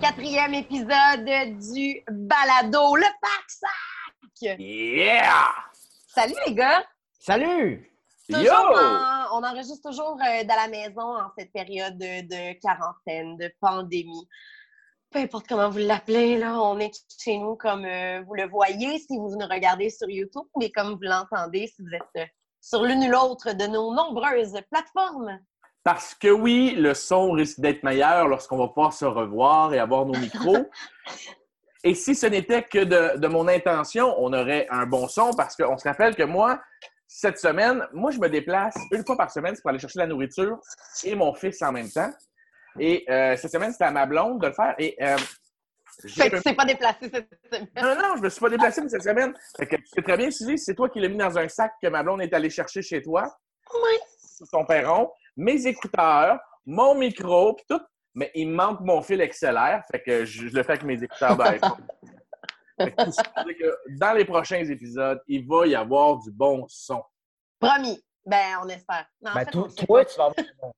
Quatrième épisode du balado, le pack Yeah! Salut les gars! Salut! Toujours Yo! en- on enregistre toujours euh, dans la maison en cette période de, de quarantaine, de pandémie. Peu importe comment vous l'appelez, là, on est chez nous comme euh, vous le voyez si vous nous regardez sur YouTube, mais comme vous l'entendez si vous êtes euh, sur l'une ou l'autre de nos nombreuses plateformes. Parce que oui, le son risque d'être meilleur lorsqu'on va pouvoir se revoir et avoir nos micros. et si ce n'était que de, de mon intention, on aurait un bon son parce qu'on se rappelle que moi, cette semaine, moi, je me déplace une fois par semaine pour aller chercher la nourriture et mon fils en même temps. Et euh, cette semaine, c'était à ma blonde de le faire. Et euh, Fait que tu t'es pas déplacé cette semaine. Non, non, je me suis pas déplacé cette semaine. Fait que tu sais très bien, Suzy, c'est toi qui l'as mis dans un sac que ma blonde est allée chercher chez toi, Oui. sur ton perron, mes écouteurs, mon micro, puis tout. Mais il me manque mon fil XLR, fait que je, je le fais avec mes écouteurs d'iPhone. Dans les prochains épisodes, il va y avoir du bon son. Promis. Ben, on espère. Non, en Ben, fait, toi, on tu vas avoir du bon son.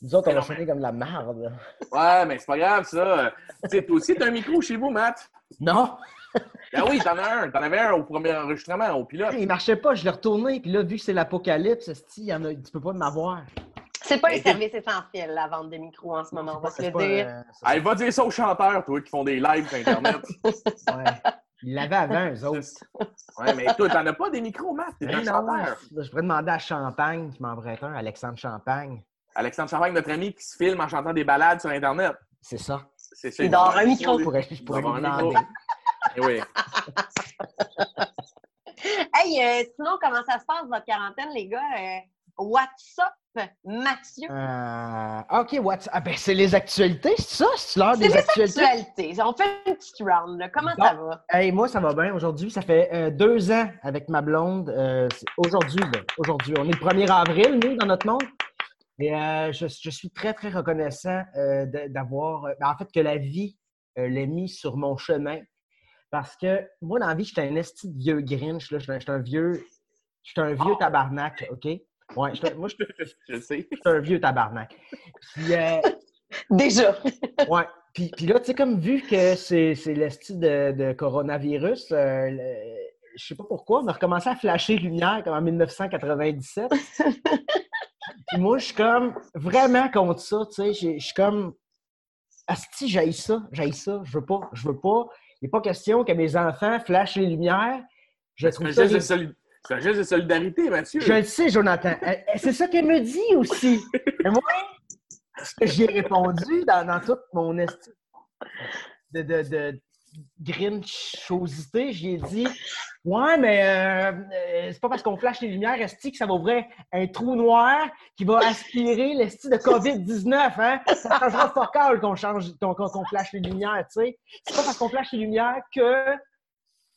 Nous autres, on va sonner comme de la merde. Ouais, mais c'est pas grave, ça. Tu sais, toi aussi, t'as un micro chez vous, Matt? Non! Ben oui, t'en as un. T'en avais un au premier enregistrement, au pilote. Il marchait pas, je l'ai retourné, puis là, vu que c'est l'apocalypse, y en a, tu peux pas m'avoir. C'est pas les Mais- services essentiels, la vente de micros en ce moment, on va se le dire. Ah, il va dire ça aux chanteurs, toi, qui font des lives sur Internet. euh, ouais. Ils l'avaient avant, eux autres. Ouais, mais toi, t'en as pas des micros, Matt? T'es un non, chanteur. je pourrais demander à Champagne qui m'en prête un, Alexandre Champagne. Alexandre Champagne, notre ami, qui se filme en chantant des balades sur Internet. C'est ça. C'est ça. Il doit avoir un micro. Je pourrais, je pourrais lui un demander. Eh Oui. Hey, euh, sinon, comment ça se passe, votre quarantaine, les gars? Euh, what's up, Mathieu? Euh, OK, what's... Ah, ben, c'est les actualités, c'est ça? C'est l'heure C'est des les actualités? actualités. On fait une petite round. là. Comment ça va? Hey, moi, ça va bien. Aujourd'hui, ça fait euh, deux ans avec ma blonde. Euh, aujourd'hui. Aujourd'hui. On est le 1er avril, nous, dans notre monde. Et euh, je, je suis très, très reconnaissant euh, d'avoir. euh, ben, en fait, que la vie euh, l'ait mis sur mon chemin. Parce que moi, dans la vie, j'étais un esti de vieux Grinch. Là. J'étais j'étais un vieux. J'étais un vieux tabarnak, OK? Ouais, moi, Je sais. j'étais un vieux tabarnak. Puis, euh, Déjà. Ouais. Puis, puis là, tu sais, comme vu que c'est c'est le style de, de coronavirus, euh, le- je sais pas pourquoi, on a recommencé à flasher lumière comme en 1997. puis moi, je suis comme vraiment contre ça, tu sais. Je je suis comme. Asti, j'haïs ça, j'haïs ça, je veux pas, je veux pas. Il n'est pas question que mes enfants flashent les lumières. Je trouve ça. geste de soli- c'est un geste de solidarité, Mathieu. Je le sais, Jonathan. Euh, euh, C'est ça qu'elle me dit aussi. Mais moi, ce que j'ai répondu dans, dans toute mon esti de, de, de grinchosité, j'ai dit Ouais, mais euh, euh, c'est pas parce qu'on flash les lumières, Esti, que ça va ouvrir un trou noir qui va aspirer l'Esti de COVID-19. Hein? Ça changera fuck all qu'on change qu'on flash les lumières, tu sais. C'est pas parce qu'on flash les lumières que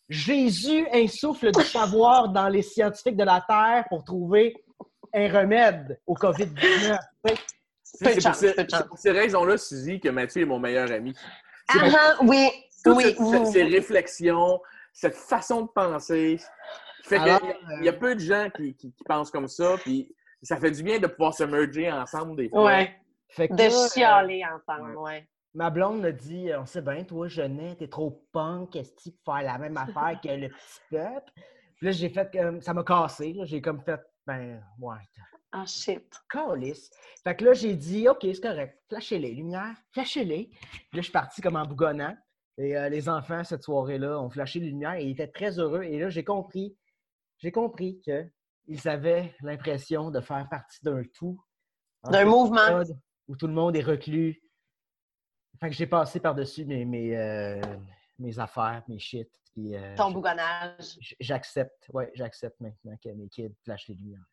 Jésus insuffle du savoir dans les scientifiques de la Terre pour trouver un remède au COVID-19. tu sais. Tu sais, Peu de C'est pour, ces- pour raisons-là, Suzy, que Mathieu est mon meilleur ami. Ah, oui. Toutes Oui. ces réflexions, cette façon de penser, fait que Alors, il y a- il y, a peu de gens qui, qui- qui pensent comme ça, puis ça fait du bien de pouvoir se merger ensemble des fois. Ouais. Fait que De euh, chialer ensemble, ouais. Ma blonde me dit On sait bien, toi, Jeunet, t'es trop punk, est pour faire la même affaire que le petit peuple? Puis là, j'ai fait comme. Ça m'a cassé. là. J'ai comme fait Ben, ouais, Ah, shit. calice. Fait que là, j'ai dit OK, c'est correct. Flashez-les, lumière, flashez-les. Puis là, je suis parti comme en bougonnant. Et euh, les enfants, cette soirée-là, ont flashé les lumières et ils étaient très heureux. Et là, j'ai compris. J'ai compris qu'ils avaient l'impression de faire partie d'un tout. D'un mouvement. Où tout le monde est reclus. Fait que j'ai passé par-dessus mes, mes, euh, mes affaires, mes shit. Puis, euh, Ton bougonnage. j'accepte. Ouais, j'accepte maintenant que mes kids flashent les lumières.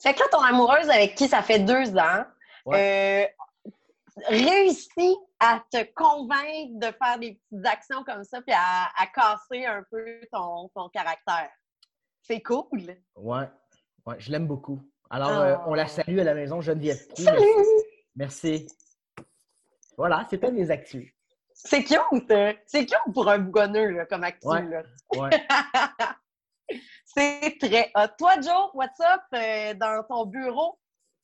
Fait que là, ton amoureuse avec qui ça fait deux ans euh, réussit à te convaincre de faire des petites actions comme ça puis à, à casser un peu ton, ton caractère. C'est cool. Ouais, ouais, je l'aime beaucoup. Alors, Oh. euh, on la salue à la maison, Geneviève Proux. Salut! Merci. Merci. Voilà, c'était mes actus. C'est cute! hein? C'est cute pour un bougonneux là, comme actu. Ouais. là. Ouais. C'est très hot. Toi, Joe, what's up euh, dans ton bureau?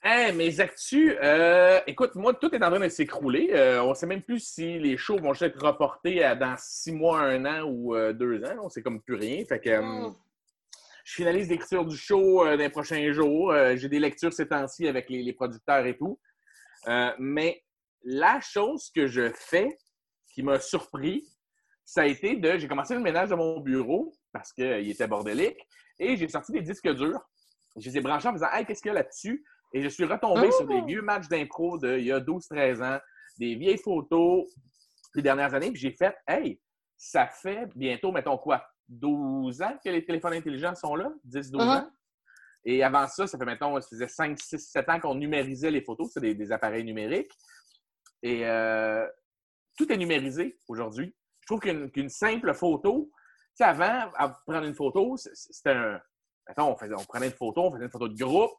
Hey, mes actus, euh, écoute, moi, tout est en train de s'écrouler. Euh, on ne sait même plus si les shows vont juste être reportés à dans six mois, un an ou euh, deux ans. On sait comme plus rien. Fait que Mm. je finalise l'écriture du show dans les prochains jours. J'ai des lectures ces temps-ci avec les, les producteurs et tout. mais la chose que je fais qui m'a surpris, ça a été de. J'ai commencé le ménage de mon bureau parce qu'il était bordélique et j'ai sorti des disques durs. Je les ai branchés en faisant Hey, qu'est-ce qu'il y a là-dessus? Et je suis retombé sur des vieux matchs d'impro d'il y a 12-13 ans, des vieilles photos des dernières années. Puis j'ai fait Hey, ça fait bientôt, mettons quoi, 12 ans que les téléphones intelligents sont là? 10-12 Mhm. ans? Et avant ça, ça fait, mettons, ça faisait 5, 6, 7 ans qu'on numérisait les photos. C'est des, des appareils numériques. Et euh, tout est numérisé aujourd'hui. Je trouve qu'une simple photo, tu sais, avant, à prendre une photo, c'était un. Mettons, on, faisait, on prenait une photo, on faisait une photo de groupe,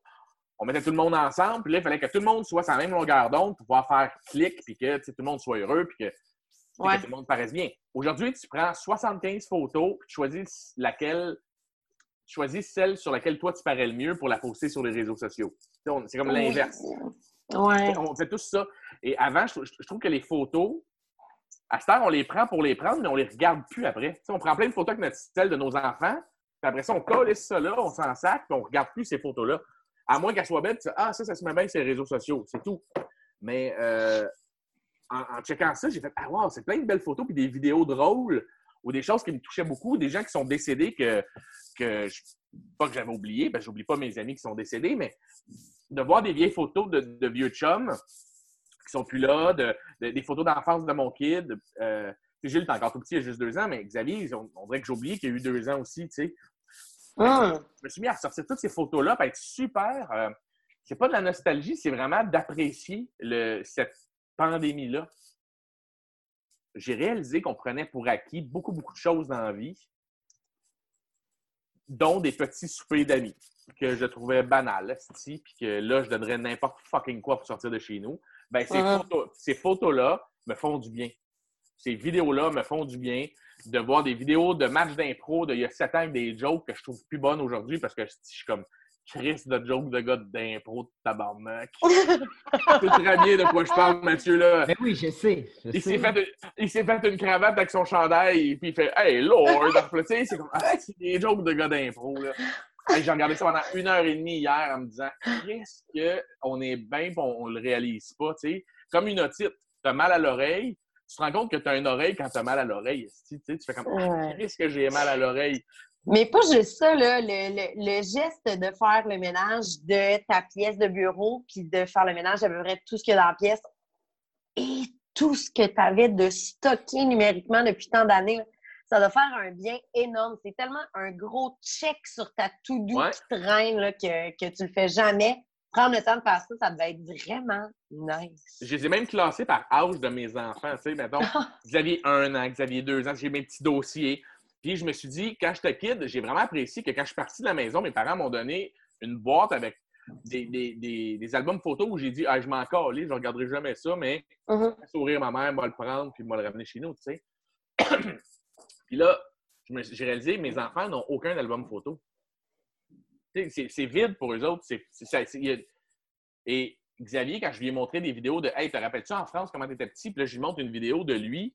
on mettait tout le monde ensemble, puis là, il fallait que tout le monde soit sur la même longueur d'onde pour pouvoir faire clic, puis que tout le monde soit heureux, puis que, Ouais. tout le monde paraisse bien. Aujourd'hui, tu prends 75 photos, puis tu choisis laquelle. Tu choisis celle sur laquelle toi tu parais le mieux pour la poster sur les réseaux sociaux. C'est comme l'inverse. Ouais. On fait tout ça. Et avant, je, trou- je trouve que les photos, à cette heure, on les prend pour les prendre, mais on les regarde plus après. On prend plein de photos avec notre style de nos enfants, puis après ça, on colle ça là, on s'en sac, puis on regarde plus ces photos-là. À moins qu'elles soient belles, tu fais, ah, ça, ça se met bien sur les réseaux sociaux, c'est tout. Mais euh, en, checkant ça, j'ai fait, ah, wow, c'est plein de belles photos, puis des vidéos drôles, ou des choses qui me touchaient beaucoup, des gens qui sont décédés que, que je, pas que j'avais oublié, parce que j'oublie pas mes amis qui sont décédés, mais de voir des vieilles photos de, vieux chums qui sont plus là, de, de- des photos d'enfance de mon kid. Euh, Gilles est encore tout petit, il a juste deux ans, mais Xavier, on, on dirait que j'ai oublié qu'il a eu deux ans aussi, tu sais. Hum. Je me suis mis à ressortir toutes ces photos-là, pour être super. euh, c'est pas de la nostalgie, c'est vraiment d'apprécier cette pandémie-là. J'ai réalisé qu'on prenait pour acquis beaucoup, beaucoup de choses dans la vie, dont des petits soupers d'amis que je trouvais banal, puis que là, je donnerais n'importe fucking quoi pour sortir de chez nous. Ben, ces, Mhm. photos, ces photos-là me font du bien. Ces vidéos-là me font du bien. De voir des vidéos de matchs d'impro d'il y a sept ans avec des jokes que je trouve plus bonnes aujourd'hui parce que je suis comme Chris de jokes de gars d'impro de tabarnak. C'est très bien de quoi je parle, Mathieu, là. Mais oui, je sais. je Il s'est, fait, il s'est fait une cravate avec son chandail et puis il fait Hey Lord! Tu c'est comme ah, c'est des jokes de gars d'impro. Là. Hey, j'ai regardé ça pendant une heure et demie hier en me disant Qu'est-ce qu'on est bien et on, on le réalise pas, tu sais. Comme une otite, t'as mal à l'oreille, tu te rends compte que t'as une oreille quand t'as mal à l'oreille. Tu sais, tu fais comme. Qu'est-ce que j'ai mal à l'oreille? Mais pas juste ça, là, le, le- le geste de faire le ménage de ta pièce de bureau, puis de faire le ménage à peu près tout ce qu'il y a dans la pièce, et tout ce que tu avais de stocké numériquement depuis tant d'années, ça doit faire un bien énorme. C'est tellement un gros check sur ta to-do Ouais. qui traîne là, que, que tu le fais jamais. Prendre le temps de faire ça, ça devait être vraiment nice. Je les ai même classés par âge de mes enfants. Tu sais, mettons, Xavier un an, Xavier deux ans, j'ai mes petits dossiers. Puis je me suis dit, quand j'étais kid, j'ai vraiment apprécié que quand je suis parti de la maison, mes parents m'ont donné une boîte avec des, des- des- des albums photos où j'ai dit, ah, je m'en calais, je ne regarderai jamais ça, mais Mhm. sourire ma mère, moi le prendre, puis moi le ramener chez nous, tu sais. puis là, j'ai réalisé, mes enfants n'ont aucun album photo. C'est vide pour eux autres. a- Et Xavier, quand je lui ai montré des vidéos de Hey, te rappelles-tu en France comment tu étais petit? Puis là, je lui montre une vidéo de lui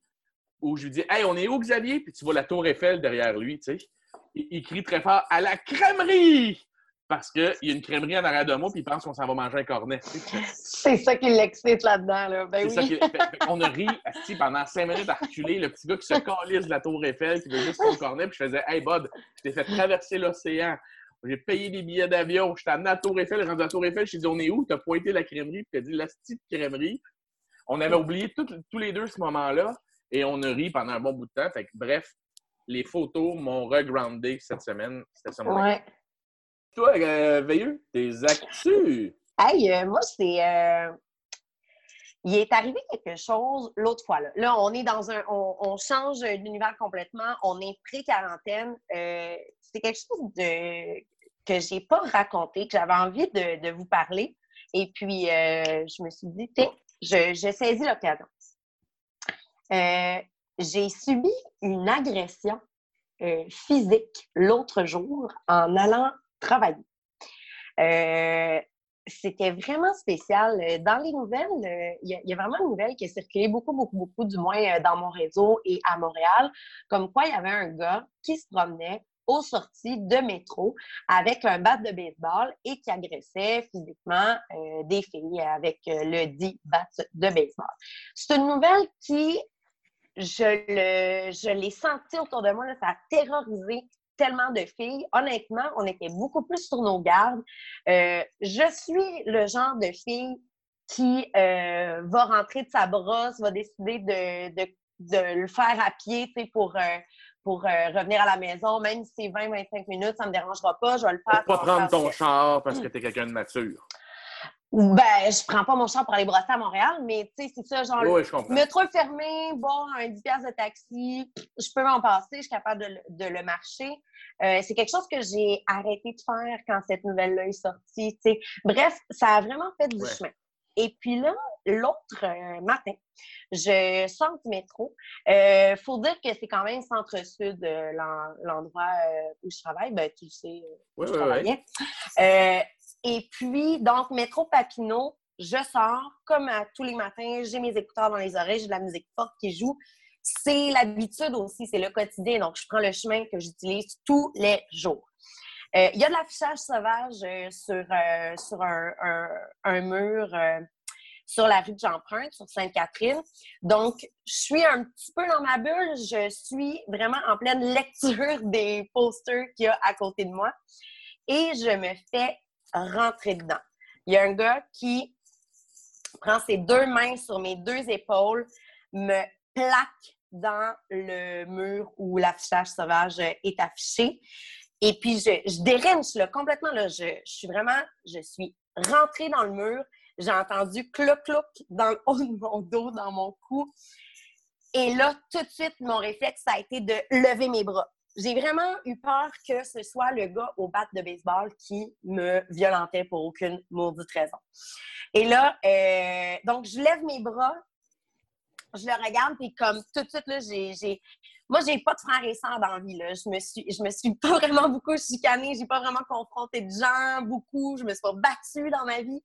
où je lui dis Hey, on est où, Xavier? Puis tu vois la tour Eiffel derrière lui, tu sais. Il, il crie très fort à la crèmerie! Parce qu'il y a une crèmerie en arrière de moi, puis il pense qu'on s'en va manger un cornet. C'est ça qui l'excite là-dedans. Là. Ben ça qui- qu'on a ri asti, pendant cinq minutes à reculer, le petit gars qui se calisse de la tour Eiffel, qui veut juste son cornet, puis je faisais Hey Bud, je t'ai fait traverser l'océan. J'ai payé des billets d'avion, je t'ai amené à Tour Eiffel, rendu à Tour Eiffel, je t'ai dit on est où? T'as pointé la crèmerie, puis t'as dit la petite crèmerie. On avait oublié tout- tous les deux ce moment-là et on a ri pendant un bon bout de temps. Fait que, bref, les photos m'ont regroundé cette semaine. C'était ça mon Ouais. Toi, euh, Veilleux, tes actus? Hey, euh, moi, c'est. euh, Il est arrivé quelque chose l'autre fois. Là. Là, on est dans un. On, on change d'univers complètement. On est pré-quarantaine. C'est quelque chose de que j'ai pas raconté, que j'avais envie de, de vous parler. Et puis, euh, je me suis dit, je, je saisis l'occasion. Euh, j'ai subi une agression euh, physique l'autre jour en allant travailler. C'était vraiment spécial. Dans les nouvelles, il y, a vraiment une nouvelle qui a circulé beaucoup, beaucoup, beaucoup, du moins dans mon réseau et à Montréal, comme quoi il y avait un gars qui se promenait aux sorties de métro avec un bat de baseball et qui agressait physiquement des filles avec le dit bat de baseball. C'est une nouvelle qui, je l'ai senti autour de moi, ça a terrorisé tellement de filles. Honnêtement, on était beaucoup plus sur nos gardes. Euh, je suis le genre de fille qui euh, va rentrer de sa brosse, va décider de, le faire à pied pour, euh, pour revenir à la maison, même si c'est 20-25 minutes, ça ne me dérangera pas, je vais le faire. Pas prendre ton char parce que tu es quelqu'un de mature. Ben, je prends pas mon char pour aller brosser à Montréal, mais tu sais, c'est ça, genre, oui, métro fermé, bon, un 10 de taxi, je peux m'en passer, je suis capable de, le marcher. Euh, c'est quelque chose que j'ai arrêté de faire quand cette nouvelle-là est sortie, tu sais. Bref, ça a vraiment fait du chemin. Et puis là, l'autre euh, matin, je sors du métro. Il euh, faut dire que c'est quand même centre-sud, l'endroit où je travaille. Ben, tu sais, où je travaillais. Et puis, donc, métro Papineau, je sors comme à tous les matins, j'ai mes écouteurs dans les oreilles, j'ai de la musique forte qui joue. C'est l'habitude aussi, c'est le quotidien. Donc, je prends le chemin que j'utilise tous les jours. Euh, il y a de l'affichage sauvage euh, sur, euh, sur un, mur sur la rue de J'emprunte, sur Sainte-Catherine. Donc, je suis un petit peu dans ma bulle. Je suis vraiment en pleine lecture des posters qu'il y a à côté de moi. Et je me fais rentrer dedans. Il y a un gars qui prend ses deux mains sur mes deux épaules, me plaque dans le mur où l'affichage sauvage est affiché. Et puis, je, je complètement. Là, je, suis vraiment, je suis rentrée dans le mur. J'ai entendu cloc-cloc dans le haut de mon dos, dans mon cou. Et là, tout de suite, mon réflexe, ça a été de lever mes bras j'ai vraiment eu peur que ce soit le gars au bat de baseball qui me violentait pour aucune maudite raison. Et là, euh, donc, je lève mes bras, je le regarde, puis comme tout de suite, là, j'ai. Moi, j'ai pas de frères et sœurs dans la vie. Là. Je me suis, je me suis pas vraiment beaucoup chicanée, j'ai pas vraiment confronté de gens, beaucoup. Je me suis pas battue dans ma vie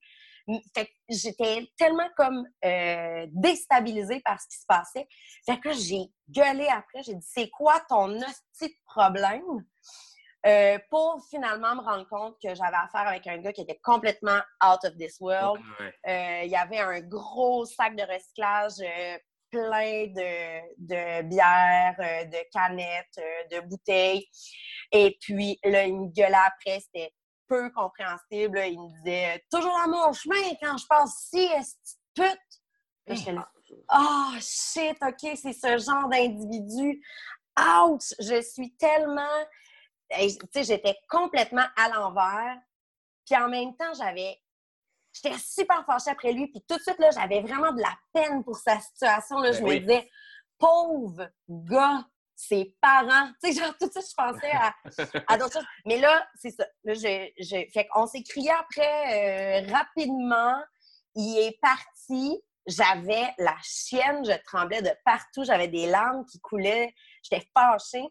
j'étais tellement comme euh, déstabilisée par ce qui se passait. Fait que j'ai gueulé après, j'ai dit c'est quoi ton hostie de problème? Euh, pour finalement me rendre compte que j'avais affaire avec un gars qui était complètement out of this world. Euh, il y avait un gros sac de recyclage plein de, de bières, de canettes, de bouteilles. Et puis là, il me gueulait après, c'était peu compréhensible. Il me disait toujours dans mon chemin quand je passe ici, est-ce pute? j'étais là. Oh, shit, OK, c'est ce genre d'individu. Ouch! Je suis tellement. Tu sais, j'étais complètement à l'envers. Puis en même temps, j'avais. J'étais super fâchée après lui. Puis tout de suite, là, j'avais vraiment de la peine pour sa situation. Là. je ben me disais, pauvre gars, ses parents. Tu sais, genre, tout ça, je pensais à, d'autres choses. Mais là, c'est ça. Là, je, Fait qu'on s'est crié après euh, rapidement. Il est parti. J'avais la chienne, je tremblais de partout. J'avais des larmes qui coulaient. J'étais fâchée.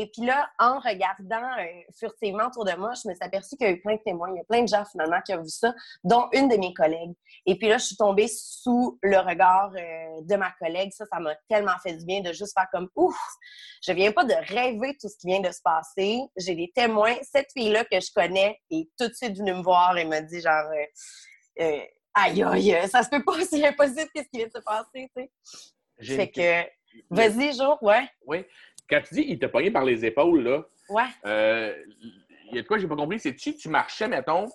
Et puis là, en regardant euh, furtivement autour de moi, je me suis aperçue qu'il y a eu plein de témoins. Il y a plein de gens finalement qui ont vu ça, dont une de mes collègues. Et puis là, je suis tombée sous le regard euh, de ma collègue. Ça, ça m'a tellement fait du bien de juste faire comme ouf, je viens pas de rêver tout ce qui vient de se passer. J'ai des témoins. Cette fille-là que je connais est tout de suite venue me voir et m'a dit genre euh, aïe aïe, ça se peut pas, c'est impossible qu'est-ce qui vient de se passer, tu sais. Fait que vas-y, Jo, ouais. Oui. Quand tu dis il t'a pogné par les épaules, là, ouais. Euh, il y a de quoi j'ai pas compris, c'est tu tu marchais, mettons,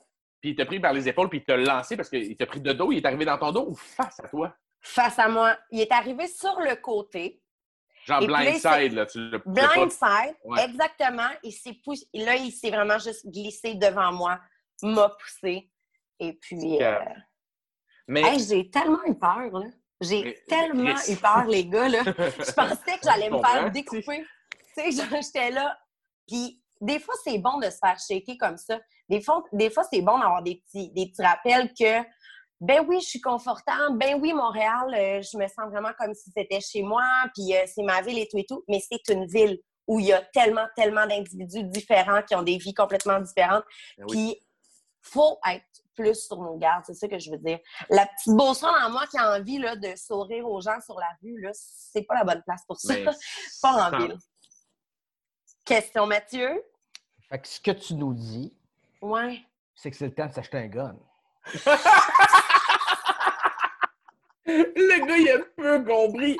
puis il t'a pris par les épaules, puis il t'a lancé parce qu'il t'a pris de dos, il est arrivé dans ton dos ou face à toi? Face à moi. Il est arrivé sur le côté. Genre blindside, là. Tu blindside, exactement. Il s'est poussé. Là, il s'est vraiment juste glissé devant moi, m'a poussé. Et puis. Euh... Mais... j'ai tellement eu peur, là. J'ai tellement eu peur, les gars, là. Je pensais que j'allais me faire découper. Tu sais, j'étais là. Puis, des fois, c'est bon de se faire shaker comme ça. Des fois, des fois c'est bon d'avoir des petits, des petits rappels que, ben oui, je suis confortable. Ben oui, Montréal, euh, je me sens vraiment comme si c'était chez moi. Puis, euh, c'est ma ville et tout et tout. Mais c'est une ville où il y a tellement, tellement d'individus différents qui ont des vies complètement différentes. Ben puis, faut être plus sur nos gardes, c'est ça que je veux dire. La petite beauceron en moi qui a envie là, de sourire aux gens sur la rue, là, c'est pas la bonne place pour ça. Mais pas en ville. Question, Mathieu? Fait que ce que tu nous dis, Ouais. c'est que c'est le temps de s'acheter un gun. Le gars, il a peu compris.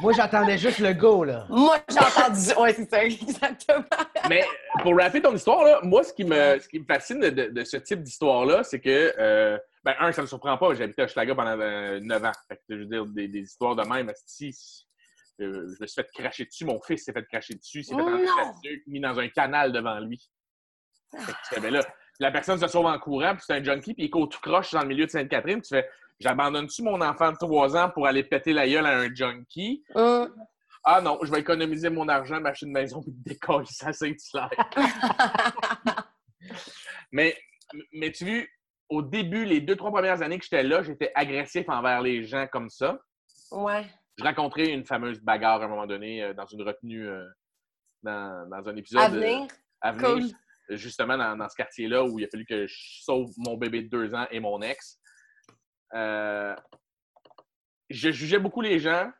Moi, j'attendais juste le go, là. Moi, j'ai entendu. Ouais, c'est ça, exactement. Mais pour rappeler ton histoire, là, moi, ce qui me, ce qui me fascine de, ce type d'histoire-là, c'est que, euh, ben, un, ça me surprend pas, j'ai habité à Schlager pendant euh, 9 ans. Fait que, je veux dire, des, des histoires de même, si euh, je me suis fait cracher dessus, mon fils s'est fait cracher dessus, s'est fait entrer mis dans un canal devant lui. Fait que tu fais, ben là, la personne se sauve en courant, puis c'est un junkie, puis il court tout croche dans le milieu de Sainte-Catherine, puis tu fais, j'abandonne-tu mon enfant de 3 ans pour aller péter la gueule à un junkie? Hum. Ah non, je vais économiser mon argent, m'acheter une maison puis décoller ça Saint-Hilaire. mais, mais tu vois, au début, les deux, trois premières années que j'étais là, j'étais agressif envers les gens comme ça. ouais. Je raconterai une fameuse bagarre à un moment donné euh, dans une retenue, euh, dans, dans un épisode À euh, Cool. justement dans, dans ce quartier-là où il a fallu que je sauve mon bébé de deux ans et mon ex. Euh, je jugeais beaucoup les gens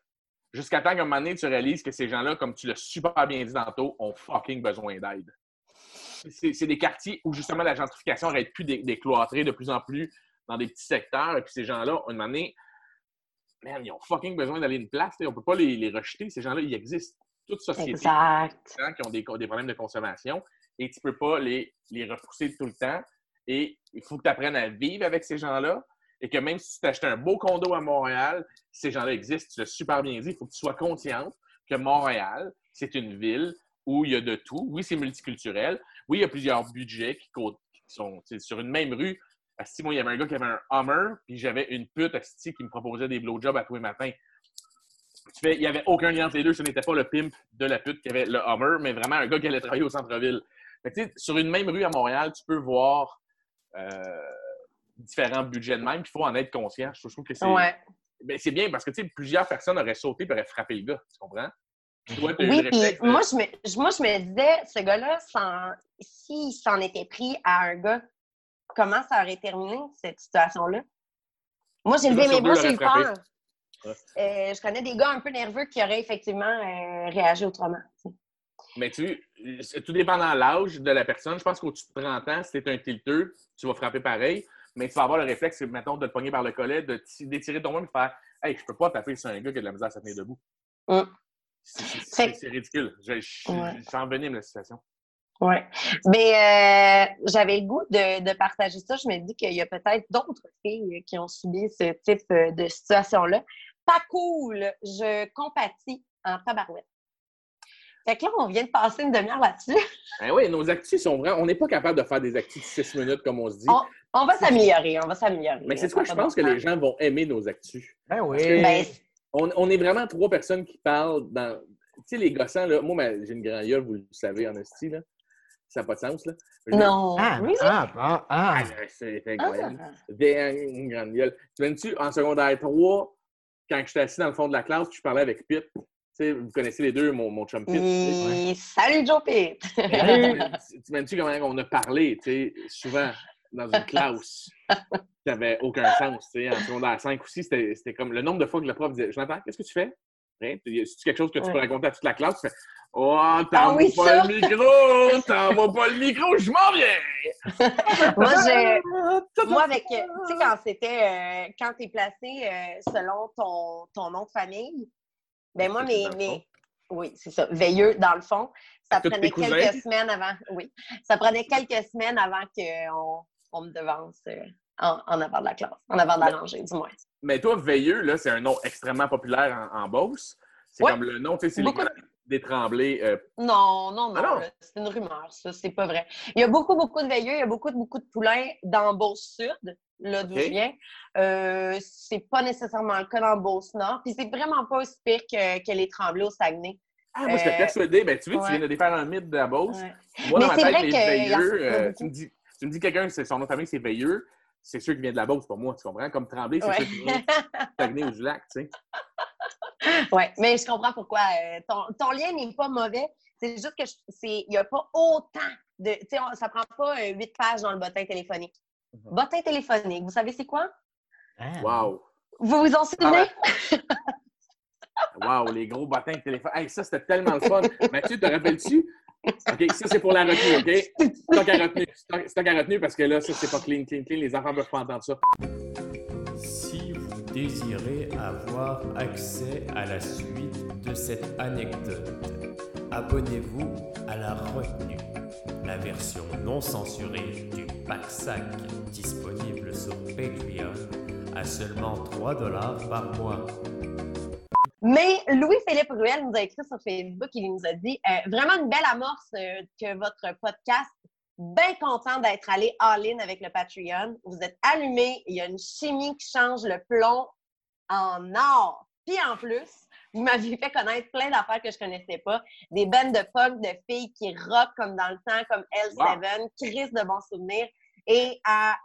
jusqu'à temps qu'à un moment donné, tu réalises que ces gens-là, comme tu l'as super bien dit tantôt, ont fucking besoin d'aide. C'est des quartiers où justement la gentrification aurait pu dé- décloîtrer de plus en plus dans des petits secteurs. Et puis ces gens-là, à un moment donné, man, ils ont fucking besoin d'aller une place. t'sais. On peut pas les, les rejeter. Ces gens-là, ils existent. Toute société Exact. gens qui ont des, des problèmes de consommation et tu peux pas les, les repousser tout le temps. Et il faut que tu apprennes à vivre avec ces gens-là et que même si tu t'achètes un beau condo à Montréal, ces gens-là existent, tu l'as super bien dit, il faut que tu sois consciente que Montréal, c'est une ville où il y a de tout. Oui, c'est multiculturel. Oui, il y a plusieurs budgets qui, qui sont sur une même rue. Asti, moi, il y avait un gars qui avait un Hummer, puis j'avais une pute asti, qui me proposait des blowjobs à tous les matins. Tu fais, il n'y avait aucun lien entre les deux. Ce n'était pas le pimp de la pute qui avait le Hummer, mais vraiment un gars qui allait travailler au centre-ville. Sur une même rue à Montréal, tu peux voir euh, différents budgets de même, puis il faut en être conscient. Je trouve que c'est Ouais. ben, c'est bien parce que plusieurs personnes auraient sauté et auraient frappé le gars. Tu comprends? Toi, Oui, le puis de- moi, je me, moi, je me disais, ce gars-là, s'il s'en était pris à un gars, comment ça aurait terminé, cette situation-là? Moi, j'ai levé mes bras, j'ai eu frappé. peur. Euh, je connais des gars un peu nerveux qui auraient effectivement euh, réagi autrement. Mais tu sais, tout dépend de l'âge de la personne. Je pense qu'au-dessus de 30 ans, si t'es un tilteux, tu vas frapper pareil. Mais tu vas avoir le réflexe, mettons, de te pogner par le collet, de d'étirer ton main et de faire Hey, je peux pas taper sur un gars qui a de la misère à se tenir debout. Hum. C'est- ridicule. Je, je, Ouais. la situation. Ouais. Mais euh, j'avais le goût de, de partager ça. Je me dis qu'il y a peut-être d'autres filles qui ont subi ce type de situation-là. Pas cool. Je compatis en tabarouette. Fait que là, on vient de passer une demi-heure là-dessus. Ah oui, nos actus sont vraiment. On n'est pas capable de faire des actus de 6 minutes comme on se dit. On va s'améliorer, on va s'améliorer. Mais c'est quoi? Je pense que les gens vont aimer nos actus. Ben oui. Ben, On, on est vraiment trois personnes qui parlent dans. Tu sais, les gossants, là, moi, j'ai une grande gueule, vous le savez, en esti, là. Ça n'a pas de sens, là. Je- Non. Ah, Really? ah, ah, ah. Ah, c'est Ah. incroyable. Des- Une grande gueule. Tu viens-tu, en secondaire 3, quand j'étais assis dans le fond de la classe, puis je parlais avec Pete. Tu sais, vous connaissez les deux, mon, mon chum Pete. tu Salut Joe! Salut. Tu tu viens-tu comment on a parlé, tu sais, souvent? Dans une classe qui n'avait aucun sens, tu sais. En secondaire 5 aussi, c'était c'était comme le nombre de fois que le prof disait Jonathan, qu'est-ce que tu fais? Hein? C'est quelque chose que tu peux raconter à toute la classe? Tu fais Oh, t'envoies Ah oui, pas ça. le micro! T'envoies pas le micro, je m'en viens! Moi, je, moi, avec, tu sais, quand c'était, euh, quand t'es placé euh, selon ton, ton nom de famille, ben moi, mes, mes- oui, c'est ça, veilleux dans le fond, ça prenait quelques semaines avant, oui, ça prenait quelques semaines avant qu'on on me devance euh, en, en avant de la classe, en avant de la rangée, du moins. Mais toi, Veilleux, là, c'est un nom extrêmement populaire en, en Beauce. C'est Ouais. comme le nom, tu sais, c'est Beaucoup des Tremblay. euh, Non, non, non, Ah non? c'est une rumeur, ça, c'est pas vrai. Il y a beaucoup, beaucoup de veilleux, il y a beaucoup, beaucoup de poulains dans Beauce-Sud, là d'où je viens. Euh, c'est pas nécessairement le cas dans Beauce-Nord, puis c'est vraiment pas aussi pire que, que les Tremblay au Saguenay. Ah, moi, j'étais Euh, persuadé. Ben, tu vois, ouais. tu viens de défaire un mythe de la Beauce. Ouais. Moi, Mais dans ma c'est tête, vrai les Veilleux, euh, tu me dis, tu me dis quelqu'un, c'est son nom de famille, c'est Veilleux, c'est sûr qu'il vient de la Beauce, pour moi, tu comprends? Comme Tremblay, c'est Ouais. sûr qu'il vient ou du lac, tu sais. Oui, mais je comprends pourquoi. euh, ton, ton lien n'est pas mauvais. C'est juste que il n'y a pas autant de. Tu sais, ça prend pas euh, huit pages dans le bottin téléphonique. Mhm. Bottin téléphonique, vous savez c'est quoi? Ah. Wow! Vous vous en souvenez? Wow, les gros bottins de téléphone. Hey, ça, c'était tellement le fun. Mathieu, te rappelles-tu? OK, ça, c'est pour la retenue, OK? Stock à retenue. Stock, parce que là, ça, c'est pas clean, clean, clean. Les enfants ne peuvent pas entendre ça. Si vous désirez avoir accès à la suite de cette anecdote, abonnez-vous à la retenue, la version non censurée du pack sac disponible sur Patreon à seulement 3 dollars par mois. Mais Louis-Philippe Ruel nous a écrit sur Facebook, il nous a dit euh, vraiment une belle amorce euh, que votre podcast. Bien content d'être allé all-in avec le Patreon. Vous êtes allumés, il y a une chimie qui change le plomb en or. Puis en plus, vous m'aviez fait connaître plein d'affaires que je connaissais pas. Des bandes de punk de filles qui rock comme dans le temps, comme L7, Chris de bons souvenirs. Et à,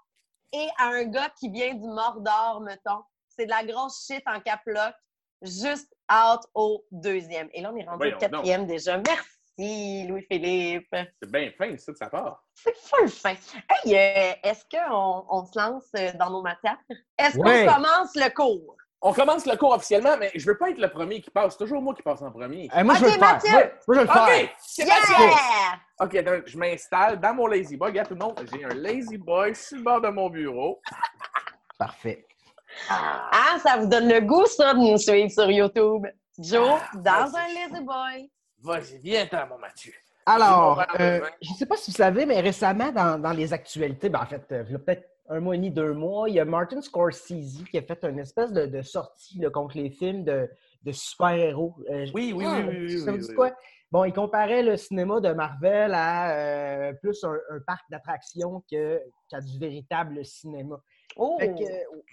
et à un gars qui vient du Mordor, mettons. C'est de la grosse shit en caploc juste out au deuxième. Et là, on est rendu Voyons au quatrième déjà. Merci, Louis-Philippe. C'est bien fin, ça, de sa part. C'est full fin. Hey, euh, est-ce qu'on on se lance euh, dans nos matières? Est-ce Ouais. qu'on commence le cours? On commence le cours officiellement, mais je veux pas être le premier qui passe. C'est toujours moi qui passe en premier. Eh, moi, je veux Ok, le faire. Mathieu. Moi, moi, je veux le faire. OK! C'est Mathieu! Yeah! OK, attends, je m'installe dans mon Lazy Boy. Regarde tout le monde, j'ai un Lazy Boy sur le bord de mon bureau. Parfait. Ah, ça vous donne le goût, ça, de nous suivre sur YouTube. Joe, Ah, dans un Lazy Boy. Vas-y, viens-t'en, mon Mathieu. Alors, euh, je ne sais pas si vous savez, mais récemment, dans, dans les actualités, ben, en fait, euh, il y a peut-être un mois et demi, deux mois, il y a Martin Scorsese qui a fait une espèce de, de sortie là, contre les films de, de super-héros. Euh, Oui, oui, ah, oui, oui, oui, Ça vous dit oui, quoi? Bon, il comparait le cinéma de Marvel à euh, plus un, un parc d'attractions que- qu'à du véritable cinéma. Oh! Fait que,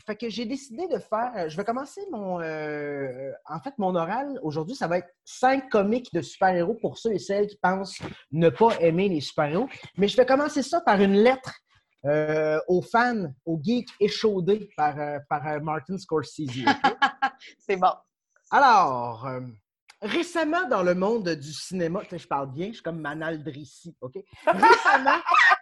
fait que j'ai décidé de faire. euh, Je vais commencer mon. euh, en fait, mon oral aujourd'hui, ça va être cinq comiques de super-héros pour ceux et celles qui pensent ne pas aimer les super-héros. Mais je vais commencer ça par une lettre euh, aux fans, aux geeks échaudés par, euh, par euh, Martin Scorsese. C'est bon. Alors, euh, récemment dans le monde du cinéma, je parle bien, je suis comme Manal Drissi, OK? Récemment,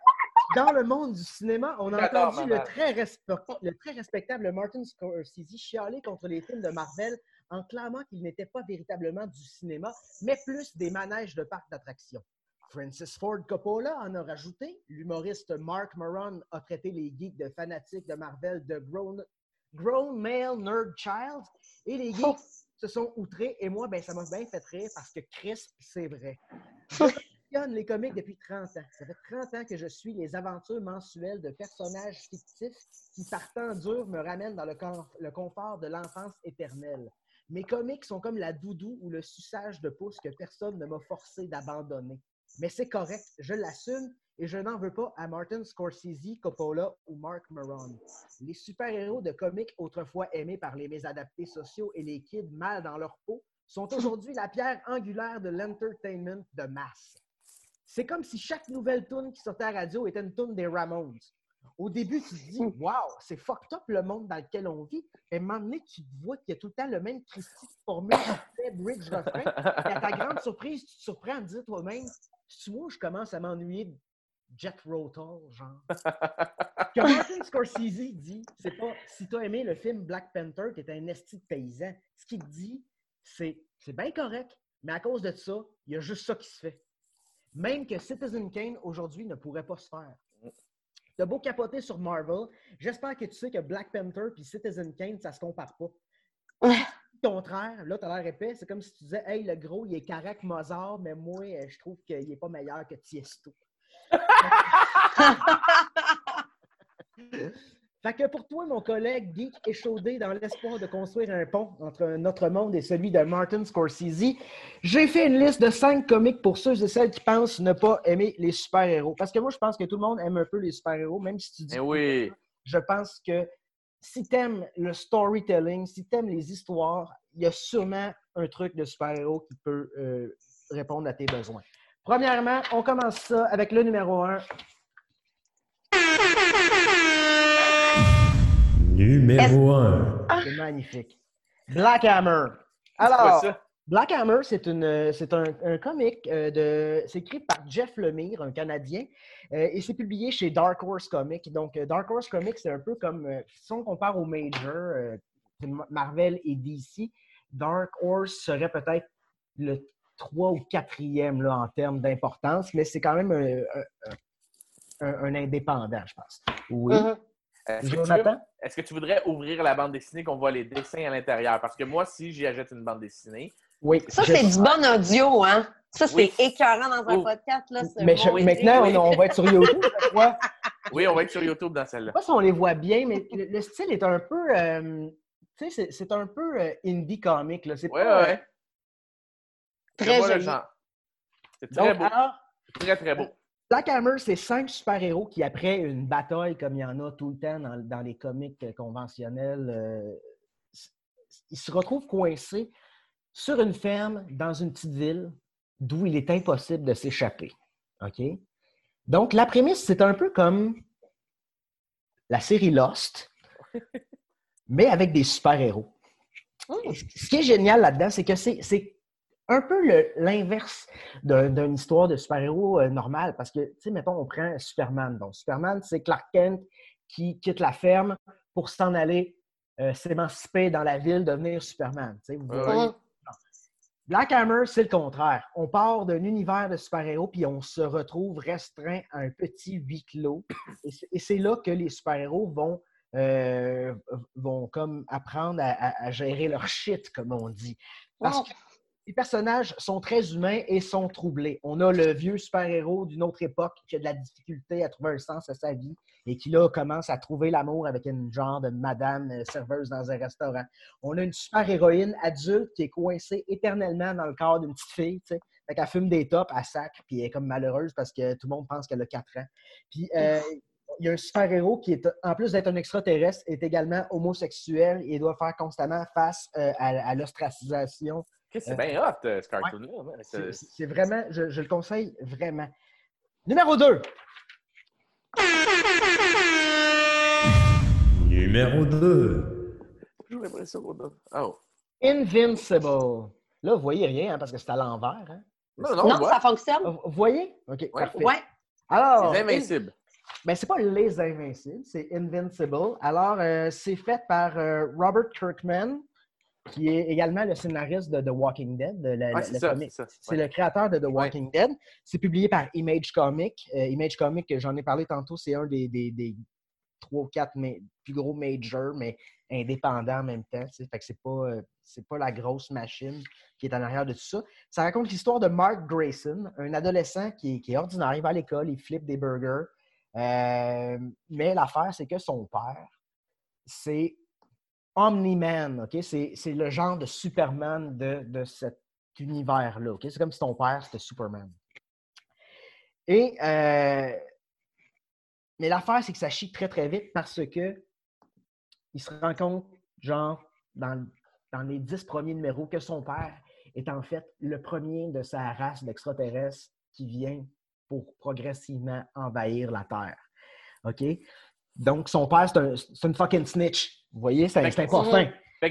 dans le monde du cinéma, on a entendu le très, respe- le très respectable Martin Scorsese chialer contre les films de Marvel en clamant qu'il n'était pas véritablement du cinéma, mais plus des manèges de parcs d'attractions. Francis Ford Coppola en a rajouté. L'humoriste Mark Maron a traité les geeks de fanatiques de Marvel de grown, grown male nerd child. Et les geeks se sont outrés. Et moi, ben, ça m'a bien fait rire parce que Chris, c'est vrai. Collectionne les comics depuis 30 ans. Ça fait 30 ans que je suis les aventures mensuelles de personnages fictifs qui, partant dur, me ramènent dans le, le confort de l'enfance éternelle. Mes comics sont comme la doudou ou le suçage de pouce que personne ne m'a forcé d'abandonner. Mais c'est correct, je l'assume et je n'en veux pas à Martin Scorsese, Coppola ou Mark Maron. Les super-héros de comics autrefois aimés par les mésadaptés sociaux et les kids mal dans leur peau sont aujourd'hui la pierre angulaire de l'entertainment de masse. C'est comme si chaque nouvelle tune qui sortait à la radio était une tune des Ramones. Au début, tu te dis, wow, c'est fucked up le monde dans lequel on vit. Et à un moment donné, tu te vois qu'il y a tout le temps le même Christy formule, bridge refrain. Et à ta grande surprise, tu te surprends à te dire toi-même, tu vois, je commence à m'ennuyer de Jet Rotal, genre? que Martin Scorsese dit, c'est pas si tu as aimé le film Black Panther, tu es un esti de paysan. Ce qu'il te dit, c'est c'est bien correct, mais à cause de ça, il y a juste ça qui se fait. Même que Citizen Kane aujourd'hui ne pourrait pas se faire. T'as beau capoter sur Marvel, j'espère que tu sais que Black Panther puis Citizen Kane, ça se compare pas. Au contraire, là, t'as l'air épais, c'est comme si tu disais, hey, le gros, il est correct Mozart, mais moi, euh, je trouve qu'il est pas meilleur que Tiesto. Fait que pour toi, mon collègue geek échaudé dans l'espoir de construire un pont entre notre monde et celui de Martin Scorsese, j'ai fait une liste de cinq comiques pour ceux et celles qui pensent ne pas aimer les super-héros. Parce que moi, je pense que tout le monde aime un peu les super-héros, même si tu dis Eh oui. je pense que si tu aimes le storytelling, si tu aimes les histoires, il y a sûrement un truc de super-héros qui peut euh, répondre à tes besoins. Premièrement, on commence ça avec le numéro un. Numéro 1. C'est magnifique. Black Hammer. Alors, ça? Black Hammer, c'est une, c'est un, un comic euh, de, c'est écrit par Jeff Lemire, un Canadien, euh, et c'est publié chez Dark Horse Comics. Donc, euh, Dark Horse Comics, c'est un peu comme, euh, si on compare aux majors, euh, c'est Marvel et DC, Dark Horse serait peut-être le 3 ou 4e là, en termes d'importance, mais c'est quand même un, un- un- un indépendant, je pense. Oui. Mhm. Est-ce que, tu, Jonathan? est-ce que tu voudrais ouvrir la bande dessinée qu'on voit les dessins à l'intérieur? Parce que moi, si j'y achète une bande dessinée, Oui. Ça, je- c'est du bon audio, hein? Ça, c'est Oui. écœurant dans un Oh. podcast. Là, ce Mais je- maintenant, oui. on, on va être sur YouTube. je oui, on va être sur YouTube dans Je celle-là. sais pas si on les voit bien, mais le, le style est un peu. euh, tu sais, c'est- c'est un peu euh, indie comic. Là. C'est Oui, oui, pas, oui. Très Je joli. C'est très Donc, beau. alors, Très, très beau. Black Hammer, c'est cinq super-héros qui, après une bataille, comme il y en a tout le temps dans, dans les comics euh, conventionnels, euh, ils se retrouvent coincés sur une ferme dans une petite ville d'où il est impossible de s'échapper. OK? Donc, la prémisse, c'est un peu comme la série Lost, mais avec des super-héros. Et ce qui est génial là-dedans, c'est que c'est un peu l'inverse d'un- d'une histoire de super-héros euh, normale. Parce que, tu sais, mettons, on prend Superman. Donc, Superman, c'est Clark Kent qui quitte la ferme pour s'en aller euh, s'émanciper dans la ville, devenir Superman. tu sais, vous Ouais, voyez. Black Hammer, c'est le contraire. On part d'un univers de super-héros, puis on se retrouve restreint à un petit huis clos. Et c'est- là que les super-héros vont, euh, vont comme apprendre à, à- à gérer leur shit, comme on dit. Parce que les personnages sont très humains et sont troublés. On a le vieux super-héros d'une autre époque qui a de la difficulté à trouver un sens à sa vie et qui là commence à trouver l'amour avec une genre de madame euh, serveuse dans un restaurant. On a une super-héroïne adulte qui est coincée éternellement dans le corps d'une petite fille. tu sais. Fait qu'elle fume des tops, elle sacre, puis elle est comme malheureuse parce que tout le monde pense qu'elle a 4 ans. Puis euh, il y a un super-héros qui, est, en plus d'être un extraterrestre, est également homosexuel et doit faire constamment face euh, à, à l'ostracisation c'est bien hot, euh, ce cartoon-là. Ouais, c'est vraiment, je, je le conseille vraiment. Numéro 2. Numéro 2. J'ai l'impression qu'on a- Oh. Invincible. Là, vous voyez rien hein, parce que c'est à l'envers. hein. Non, non, Non, ça fonctionne. Vous voyez? OK, parfait. Ouais. Alors, Les invincibles. Ben, c'est pas Les Invincibles, c'est Invincible. Alors, euh, c'est fait par euh, Robert Kirkman, qui est également le scénariste de The Walking Dead, de la- le ça, comic. c'est le créateur de The Walking Dead. C'est publié par Image Comic. Euh, Image Comic, j'en ai parlé tantôt, c'est un des, des, des trois ou quatre plus gros majors, mais indépendants en même temps. Fait que c'est pas, euh, c'est pas la grosse machine qui est en arrière de tout ça. Ça raconte l'histoire de Mark Grayson, un adolescent qui est, qui est ordinaire. Il va à l'école, il flippe des burgers. Euh, mais l'affaire, c'est que son père, c'est Omni-Man. C'est le genre de Superman de, cet univers-là. C'est comme si ton père, c'était Superman. Et, euh, mais l'affaire, c'est que ça chie très, très vite parce que il se rend compte, genre, dans, les dix premiers numéros, que son père est en fait le premier de sa race d'extraterrestres qui vient pour progressivement envahir la Terre. OK? Donc, son père, c'est une fucking snitch. Vous voyez, c'est important.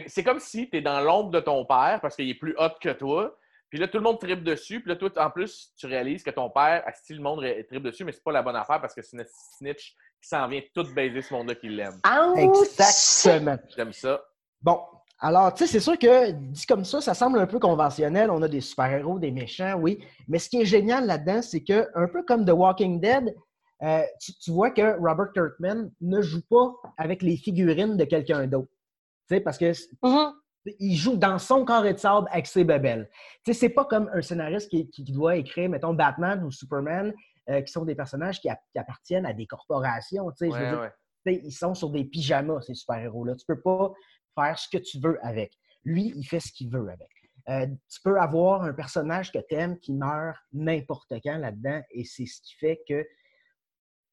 C'est comme si tu es dans l'ombre de ton père parce qu'il est plus hot que toi. Puis là, tout le monde tripe dessus. Puis là, toi, en plus, tu réalises que ton père, si le monde tripe dessus, mais c'est pas la bonne affaire parce que c'est une snitch qui s'en vient tout baiser ce monde-là qui l'aime. Exactement. J'aime ça. Bon, alors, tu sais, c'est sûr que dit comme ça, ça semble un peu conventionnel. On a des super-héros, des méchants, oui. Mais ce qui est génial là-dedans, c'est que, un peu comme The Walking Dead, euh, tu, tu vois que Robert Kirkman ne joue pas avec les figurines de quelqu'un d'autre. Tu sais, parce que Mhm. il joue dans son carré de sable avec ses bebelles. Tu sais, c'est pas comme un scénariste qui, qui doit écrire, mettons, Batman ou Superman, euh, qui sont des personnages qui, a- qui appartiennent à des corporations. Tu sais, je veux Ouais, dire, ouais. tu sais, ils sont sur des pyjamas, ces super-héros-là. Tu peux pas faire ce que tu veux avec. Lui, il fait ce qu'il veut avec. Euh, tu peux avoir un personnage que tu aimes qui meurt n'importe quand là-dedans, et c'est ce qui fait que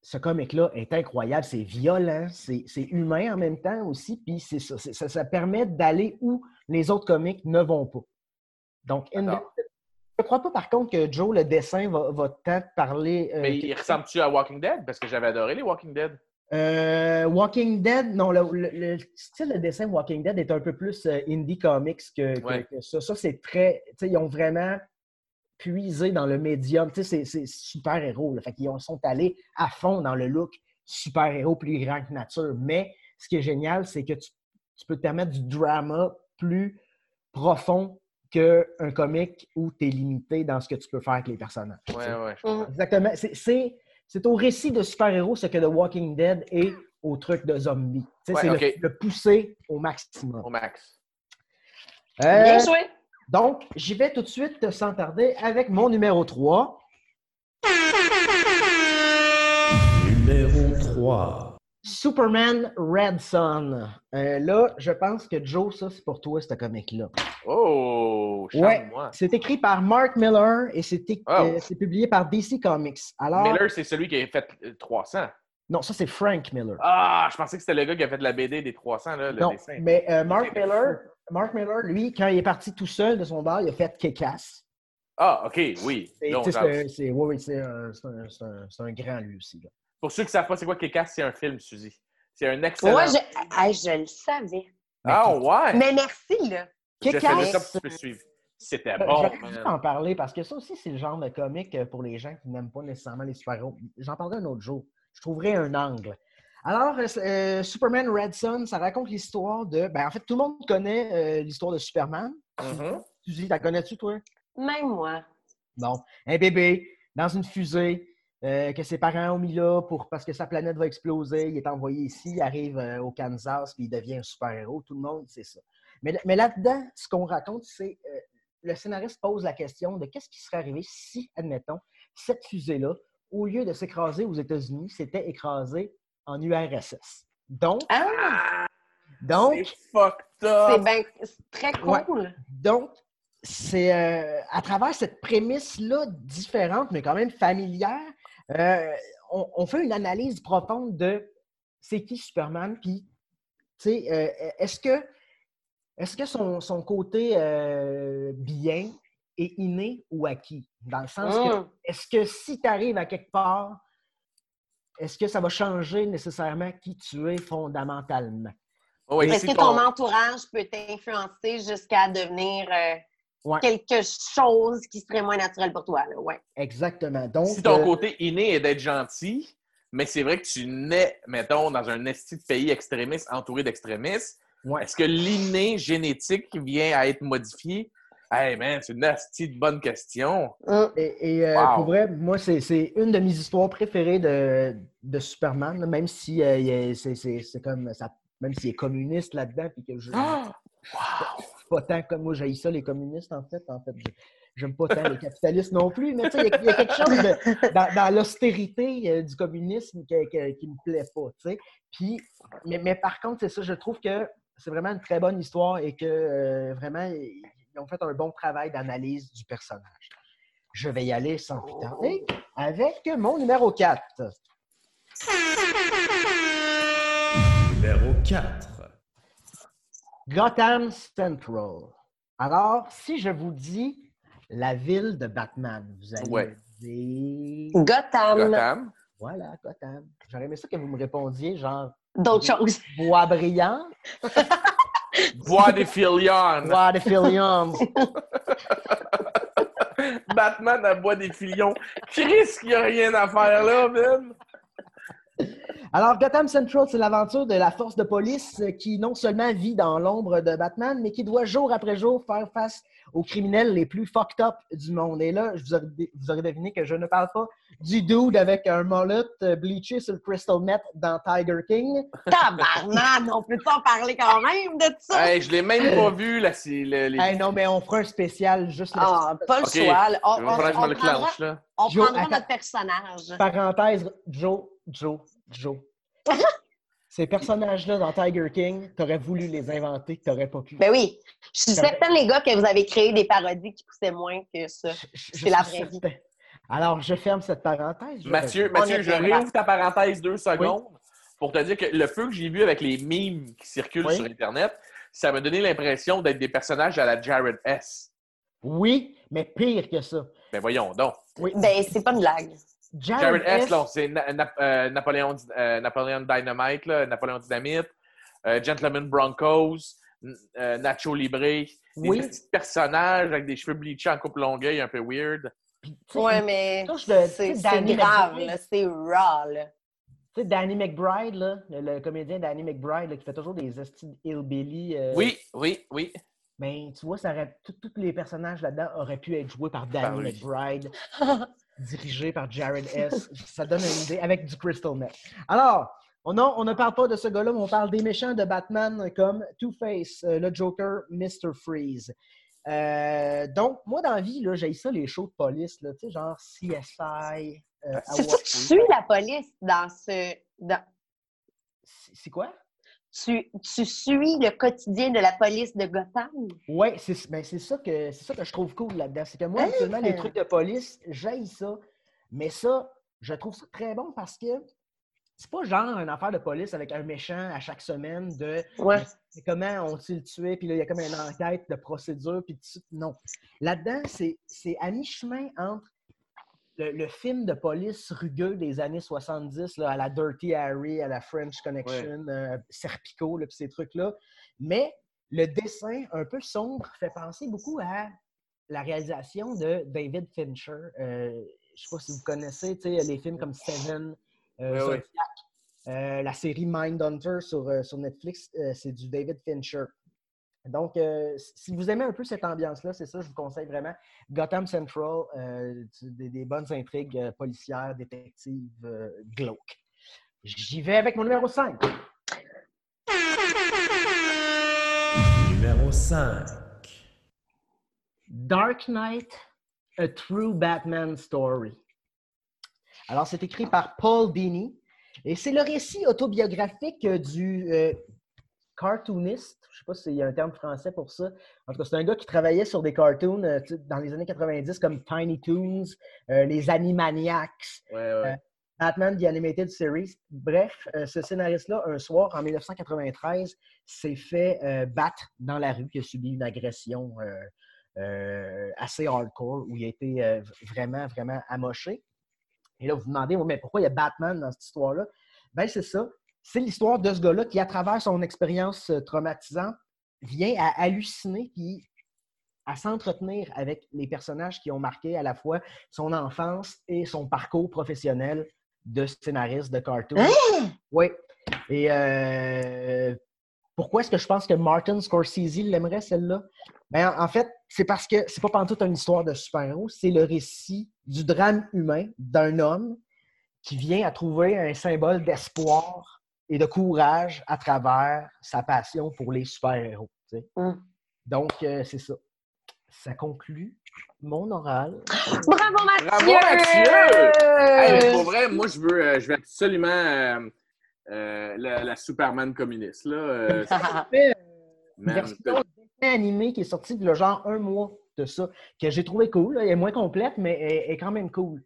ce comic-là est incroyable. C'est violent, c'est c'est humain en même temps aussi, puis c'est ça, ça, ça permet d'aller où les autres comics ne vont pas. Donc, je ne crois pas par contre que Joe, le dessin, va, va tant parler. euh, Mais il ressemble-tu à Walking Dead? Parce que j'avais adoré les Walking Dead. Euh, Walking Dead, non, le, le- le style de dessin Walking Dead est un peu plus euh, indie comics que, que- Ouais. que ça. Ça, c'est très. Tu sais, ils ont vraiment puisé dans le médium. Tu sais, c'est- super-héros. là. Fait qu'ils ont- sont allés à fond dans le look super-héros plus grand que nature. Mais ce qui est génial, c'est que tu, tu peux te permettre du drama plus profond qu'un comic où tu es limité dans ce que tu peux faire avec les personnages. tu sais. Ouais, ouais. je. Exactement. C'est- au récit de super-héros ce que The Walking Dead est au truc de. Tu sais, Ouais, c'est le pousser au maximum. Au max. Euh, Bien joué. Donc, j'y vais tout de suite sans tarder avec mon numéro 3. Numéro 3. Superman Red Son. Euh, là, je pense que Joe, ça, c'est pour toi, ce comic-là. Oh, Ouais. charme-moi. C'est écrit par Mark Miller et c'est Oh. euh, c'est publié par DC Comics. Alors, Miller, c'est celui qui a fait euh, 300. non, ça, c'est Frank Miller. Ah, je pensais que c'était le gars qui a fait la BD des 300, là, le non, dessin. mais euh, Mark. Miller, Mark Miller, lui, quand il est parti tout seul de son bar, il a fait Kick-Ass. Ah, OK, oui. C'est oui, oui, c'est un, un- grand, lui aussi. là. Pour ceux qui ne savent pas c'est quoi Kick-Ass, c'est un film, Suzy. C'est un excellent... Moi, je, hey, je le savais. Ah, ouais! Mais merci, là. Suivre. C'était euh, bon, J'aurais en parler parce que ça aussi, c'est le genre de comique euh, pour les gens qui n'aiment pas nécessairement les super-héros. J'en parlerai un autre jour. Je trouverai un angle. Alors, euh, euh, Superman Red Son, ça raconte l'histoire de. Ben, en fait, tout le monde connaît euh, l'histoire de Superman. Mhm. Tu dis, la connais-tu, toi? Même moi. Bon, un bébé dans une fusée euh, que ses parents ont mis là pour, parce que sa planète va exploser. Il est envoyé ici, il arrive euh, au Kansas, puis il devient un super-héros. Tout le monde sait ça. Mais, mais là-dedans, ce qu'on raconte, c'est euh, le scénariste pose la question de qu'est-ce qui serait arrivé si, admettons, cette fusée-là, au lieu de s'écraser aux États-Unis, s'était écrasée en URSS. Donc, Ah, donc, C'est ben, très Ouais. cool. Donc, c'est euh, à travers cette prémisse-là différente, mais quand même familière, euh, on, on fait une analyse profonde de c'est qui Superman, puis, tu sais, euh, est-ce que, est-ce que son, son côté euh, bien est inné ou acquis? Dans le sens que, Mm. est-ce que si tu arrives à quelque part, est-ce que ça va changer nécessairement qui tu es fondamentalement? Ouais, Est-ce si que ton entourage peut t'influencer jusqu'à devenir euh, Ouais. quelque chose qui serait moins naturel pour toi? Là? Ouais. Exactement. Donc, Si ton euh, côté inné est d'être gentil, mais c'est vrai que tu nais, mettons, dans un esti de pays extrémiste entouré d'extrémistes, ouais. est-ce que l'inné génétique vient à être modifié? Hey man, c'est une de bonne question. Mm. Et, et, euh, Wow. pour vrai, moi, c'est c'est une de mes histoires préférées de, de Superman, là, même si euh, il est- c'est c'est- c'est comme ça, même s'il est communiste là-dedans, puis que je Ah! pas tant comme moi, j'ai ça les communistes en fait. En fait, je- j'aime pas tant les capitalistes non plus, mais tu sais, il y, a- il y a quelque chose de- dans, dans l'austérité euh, du communisme qui, qui, qui me plaît pas, tu sais. Puis, mais, mais par contre, c'est ça, je trouve que c'est vraiment une très bonne histoire et que euh, vraiment ils ont fait un bon travail d'analyse du personnage. Je vais y aller sans plus tarder avec mon numéro 4. Numéro 4. Gotham Central. Alors, si je vous dis la ville de Batman, vous allez Ouais. dire... Gotham, Gotham. Voilà, Gotham. J'aurais aimé ça que vous me répondiez, genre, d'autres choses. bois brillant, Bois des filions. bois de Fillions. Batman à bois des filions. Chris, qu'il n'y a rien à faire là, man. Alors, Gotham Central, c'est l'aventure de la force de police qui non seulement vit dans l'ombre de Batman, mais qui doit jour après jour faire face aux criminels les plus fucked up du monde. Et là, je vous, aurez, vous aurez deviné que je ne parle pas du dude avec un mullet euh, bleaché sur le crystal meth dans Tiger King. Tabarnak, on peut en parler quand même de ça? Hey, je l'ai même pas vu, là. Le, les... Hey, non, mais on fera un spécial juste là Ah, pas le là. On, le prendra, clenche, là. on Joe, prendra attends. notre personnage. Parenthèse, Joe, Joe, Joe. Ces personnages-là dans Tiger King, t'aurais voulu les inventer, t'aurais pas pu. Ben oui. Je suis certaine, les gars, que vous avez créé des parodies qui poussaient moins que ça. C'est la vraie vie. Alors, je ferme cette parenthèse. Je Mathieu, vais- Mathieu je réouvre ta parenthèse deux secondes pour te dire que le peu que j'ai vu avec les memes qui circulent Oui. sur Internet, ça m'a donné l'impression d'être des personnages à la Jared S. Oui, mais pire que ça. Ben voyons donc. Oui. Ben, c'est pas une blague. Jared S, là, c'est Na- Na- euh, Napoléon, euh, Napoléon Dynamite, là, Napoléon Dynamite, euh, Gentleman Broncos, n- euh, Nacho Libre, des Oui. petits personnages avec des cheveux bleachés en coupe longueuil, un peu weird. Ouais, mais c'est grave, McBride. là. C'est raw, là. Tu sais, Danny McBride, là, le, le comédien Danny McBride, là, qui fait toujours des hillbilly. euh, Oui, oui, oui. Ben, tu vois, ça aurait, tout- tous les personnages là-dedans auraient pu être joués par Danny Ben oui. McBride, dirigés par Jared S. Ça donne une idée avec du Crystal Meth. Alors, on a- on ne parle pas de ce gars-là, mais on parle des méchants de Batman comme Two-Face, euh, le Joker, Mr. Freeze. Euh, donc, moi, dans la vie, j'ai ça, les shows de police, là, genre CSI. euh, C'est Hawaii. tu suis la police dans ce. dans- C'est c'est quoi? Tu, tu suis le quotidien de la police de Gotham? Oui, c'est ben, ça, que- c'est ça que je trouve cool là-dedans. C'est que moi, actuellement, les trucs de police, j'aille ça. Mais ça, je trouve ça très bon parce que c'est pas genre une affaire de police avec un méchant à chaque semaine de Ouais. comment ont-ils tué, puis là, il y a comme une enquête de procédure, puis. Non. Là-dedans, c'est à mi-chemin entre le, le film de police rugueux des années 70, là, à la Dirty Harry, à la French Connection, euh, Serpico, là, ces trucs-là. Mais le dessin un peu sombre fait penser beaucoup à la réalisation de David Fincher. Euh, je sais pas si vous connaissez, les films comme Seven, euh, la série Mindhunter sur, sur Netflix, c'est du David Fincher. Donc, euh, si vous aimez un peu cette ambiance-là, c'est ça, je vous conseille vraiment. Gotham Central, euh, des, des bonnes intrigues euh, policières, détectives, euh, glauques. J'y vais avec mon numéro 5. Numéro 5. Dark Knight, A True Batman Story. Alors, c'est écrit par Paul Dini et c'est le récit autobiographique du euh, cartooniste. Je ne sais pas s'il y a un terme français pour ça. En tout cas, c'est un gars qui travaillait sur des cartoons euh, dans les années 90 comme Tiny Toons, euh, les Animaniacs, Ouais, ouais. Batman The Animated Series. Bref, euh, ce scénariste-là, un soir, en 1993, s'est fait euh, battre dans la rue, qui a subi une agression euh, euh, assez hardcore, où il a été euh, vraiment, vraiment amoché. Et là, vous vous demandez, mais pourquoi il y a Batman dans cette histoire-là? Ben, c'est ça. C'est l'histoire de ce gars-là qui, à travers son expérience euh, traumatisante, vient à halluciner puis à s'entretenir avec les personnages qui ont marqué à la fois son enfance et son parcours professionnel de scénariste de cartoon. Oui. Et euh, pourquoi est-ce que je pense que Martin Scorsese l'aimerait, celle-là? Ben, en en fait, c'est parce que c'est pas pantoute une histoire de super-héros, c'est le récit du drame humain d'un homme qui vient à trouver un symbole d'espoir et de courage à travers sa passion pour les super-héros. tu sais. Mm. Donc, euh, c'est ça. Ça conclut mon oral. Bravo, Mathieu! Bravo, Mathieu! Hey, pour vrai, moi, je veux, euh, je veux absolument euh, euh, la, la Superman communiste. Là, euh, Une man, version dessin animé qui est sortie de genre un mois de ça, que j'ai trouvé cool. là. Elle est moins complète, mais elle elle est quand même cool.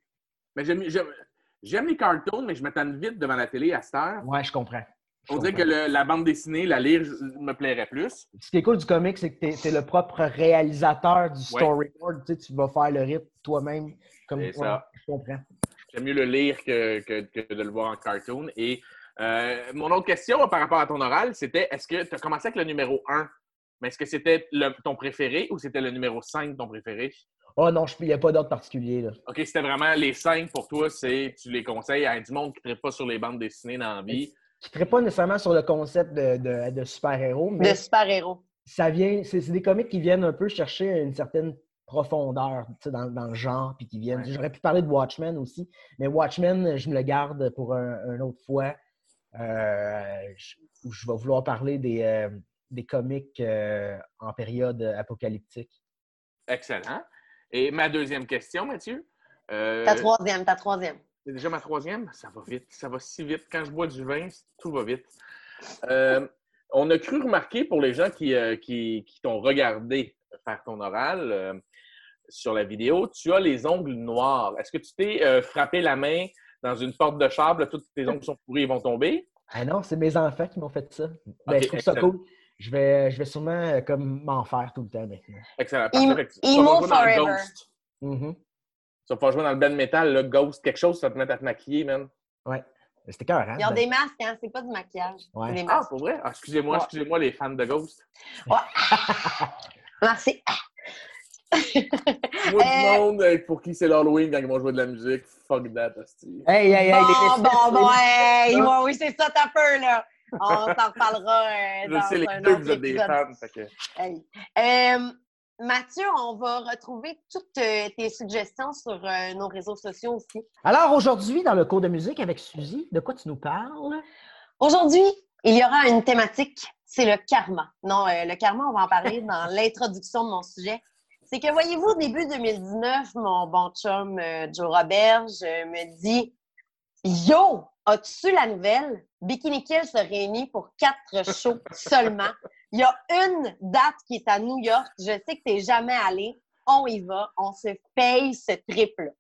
mais j'aime, j'aime, les cartoons, mais je m'attends vite devant la télé à cette heure. Ouais, je comprends. Je On dirait que le- la bande dessinée, la lire, me plairait plus. Ce qui est cool du comic, c'est que tu es, le propre réalisateur du storyboard. Tu, sais, tu vas faire le rythme toi-même. Comme ça. Je comprends. J'aime mieux le lire que, que- que de le voir en cartoon. Et euh, mon autre question par rapport à ton oral, c'était est-ce que tu as commencé avec le numéro 1, mais est-ce que c'était ton préféré ou c'était le numéro 5 ton préféré? Oh non, il n'y a pas d'ordre particulier. Là. OK, c'était vraiment les 5 pour toi, c'est tu les conseilles à du monde qui ne traite pas sur les bandes dessinées dans la vie. Je ne pas nécessairement sur le concept de, de- de super-héros, mais De super-héros. ça vient, c'est des comics qui viennent un peu chercher une certaine profondeur dans, dans le genre, puis qui viennent. Ouais. J'aurais pu parler de Watchmen aussi, mais Watchmen, je me le garde pour un, une autre fois. Euh, je, où je vais vouloir parler des, euh, des comics euh, en période apocalyptique. Excellent. Et ma deuxième question, Mathieu. euh, Ta troisième, ta troisième. C'est déjà ma troisième? Ça va vite. Ça va si vite. Quand je bois du vin, tout va vite. Euh, on a cru remarquer pour les gens qui, euh, qui, qui t'ont regardé faire ton oral euh, sur la vidéo, tu as les ongles noirs. Est-ce que tu t'es euh, frappé la main dans une porte de char, là, tous tes ongles sont pourris et vont tomber? Ah non, c'est mes enfants qui m'ont fait ça. Ben, je trouve ça excellent. cool. Je vais, je vais sûrement euh, comme m'en faire tout le temps maintenant. Excellent. Emo- Parfait. Emo vas pas jouer dans forever. Ghost. Mhm. vas pouvoir jouer dans le band metal, là, Ghost, quelque chose, ça va te mettre à te maquiller, man. Ouais. C'était cœur, hein? Ils ont des masques, hein? C'est pas du maquillage. Ouais. C'est des Ah, pour vrai? Ah, excusez-moi, Ouais. excusez-moi, les fans de Ghost. Merci. Moi, Euh, du monde euh, pour qui c'est l'Halloween quand ils vont jouer de la musique, fuck that, hostie. Hey, hey, hey, les Bon, bon, bon, hey, ouais, oui, c'est ça, t'as peur, là. On s'en reparlera euh, Je dans sais, un autre vous êtes des épisode. fans. fait que- Hey. Euh, Mathieu, on va retrouver toutes euh, tes suggestions sur euh, nos réseaux sociaux aussi. Alors aujourd'hui, dans le cours de musique avec Suzy, de quoi tu nous parles? Aujourd'hui, il y aura une thématique, c'est le karma. Non, le karma, on va en parler dans l'introduction de mon sujet. C'est que, voyez-vous, début 2019, mon bon chum Joe Roberge me dit Yo, as-tu la nouvelle? Bikini Kill se réunit pour quatre shows seulement. Il y a une date qui est à New York. Je sais que tu n'es jamais allé. On y va. On se paye ce trip-là.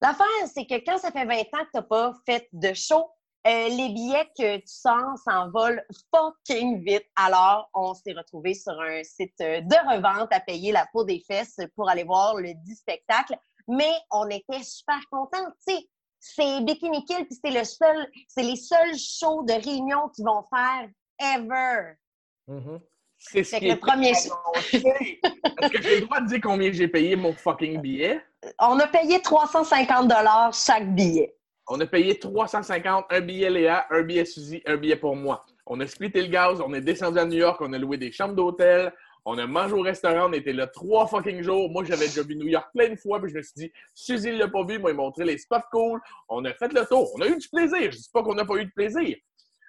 L'affaire, c'est que quand ça fait 20 ans que tu n'as pas fait de show, euh, les billets que tu sens s'envolent fucking vite. Alors, on s'est retrouvé sur un site euh, de revente à payer la peau des fesses pour aller voir le 10 spectacle. Mais on était super contents. Tu sais, c'est Bikini Kill, puis c'est le seul, c'est les seuls shows de réunion qu'ils vont faire ever. Mhm. C'est ce que le premier. Est-ce que j'ai le droit de dire combien j'ai payé mon fucking billet? On a payé 350 chaque billet. On a payé 350, un billet Léa, un billet Suzy, un billet pour moi. On a splitté le gaz, on est descendu à New York, on a loué des chambres d'hôtel, on a mangé au restaurant, on était là trois fucking jours. Moi, j'avais déjà vu New York plein de fois, puis je me suis dit, Suzy l'a pas vu, moi, il m'a montré les spots cool. On a fait le tour, on a eu du plaisir. Je dis pas qu'on n'a pas eu de plaisir.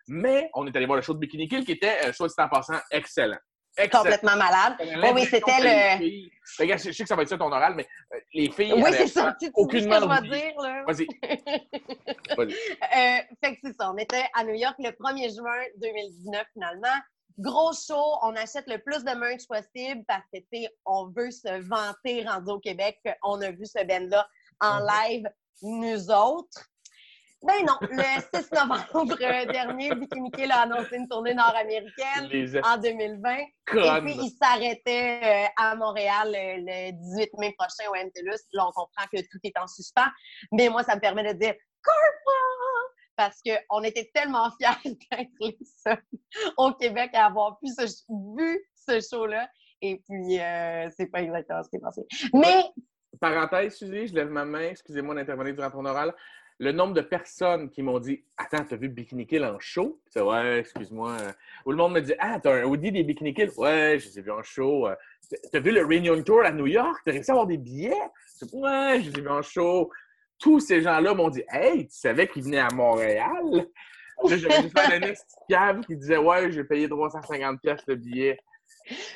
Mais on est allé voir le show de Bikini Kill qui était, euh, soit dit en passant, excellent. Excellent. Complètement malade. Oui, c'était le. Regarde, je sais que ça va être ça ton oral, mais euh, les filles. Oui, avaient c'est ça. Tu sais ce aucunement que je vais oublié. dire, là? Vas-y. Vas-y. Euh, fait que c'est ça. On était à New York le 1er juin 2019, finalement. Gros show, on achète le plus de merch possible parce que, tu sais, on veut se vanter rendu au Québec qu'on a vu ce band-là en Mhm. live, nous autres. Ben non, le 6 novembre dernier, Bikini Kill a annoncé une tournée nord-américaine Les en 2020. Et puis, il s'arrêtait euh, à Montréal euh, le 18 mai prochain au MTLUS. Là, on comprend que tout est en suspens. Mais moi, ça me permet de dire! Parce qu'on était tellement fiers d'être les seuls au Québec à avoir pu ce- vu ce show-là. Et puis, euh, c'est pas exactement ce qui est passé. Mais, Parenthèse, Suzy, je lève ma main, excusez-moi d'intervenir durant ton oral. Le nombre de personnes qui m'ont dit Attends, t'as vu Bikini Kill en show? C'est ouais, excuse-moi. Ou le monde me dit Ah, t'as un Audi des Bikini Kill? Ouais, je les ai vus en show. T'as vu le Reunion Tour à New York? T'as réussi à avoir des billets? Ouais, je les ai vus en show. Tous ces gens-là m'ont dit Hey, tu savais qu'ils venaient à Montréal? J'avais juste un esti de cave qui disait Ouais, j'ai payé 350$ piastres le billet.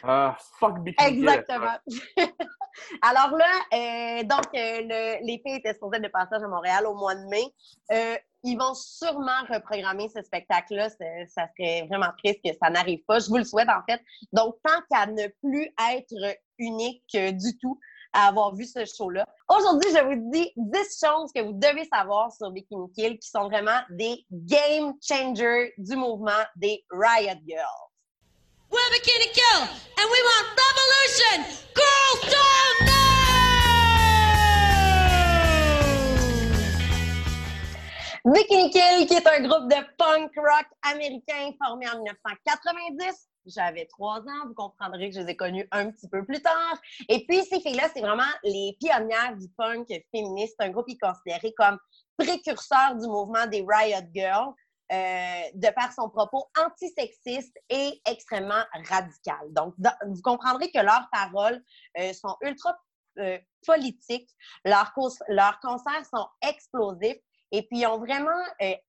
Ah, fuck Kill. exactement. Alors là, euh, donc, euh, le- les filles étaient supposées de passage à Montréal au mois de mai. Euh, ils vont sûrement reprogrammer ce spectacle-là. Ça serait vraiment triste que ça n'arrive pas. Je vous le souhaite, en fait. Donc, tant qu'à ne plus être unique euh, du tout à avoir vu ce show-là. Aujourd'hui, je vous dis 10 choses que vous devez savoir sur Bikini Kill qui sont vraiment des game changers du mouvement des Riot Girls. We're Bikini Kill, and we want revolution! Girls don't know! Bikini Kill, qui est un groupe de punk rock américain formé en 1990. J'avais trois ans, vous comprendrez que je les ai connus un petit peu plus tard. Et puis, ces filles-là, c'est vraiment les pionnières du punk féministe. Un groupe qui est considéré comme précurseur du mouvement des Riot Girls, euh, de par son propos antisexiste et extrêmement radical. Donc, vous comprendrez que leurs paroles euh, sont ultra euh, politiques, leurs, leurs concerts sont explosifs et puis ils ont vraiment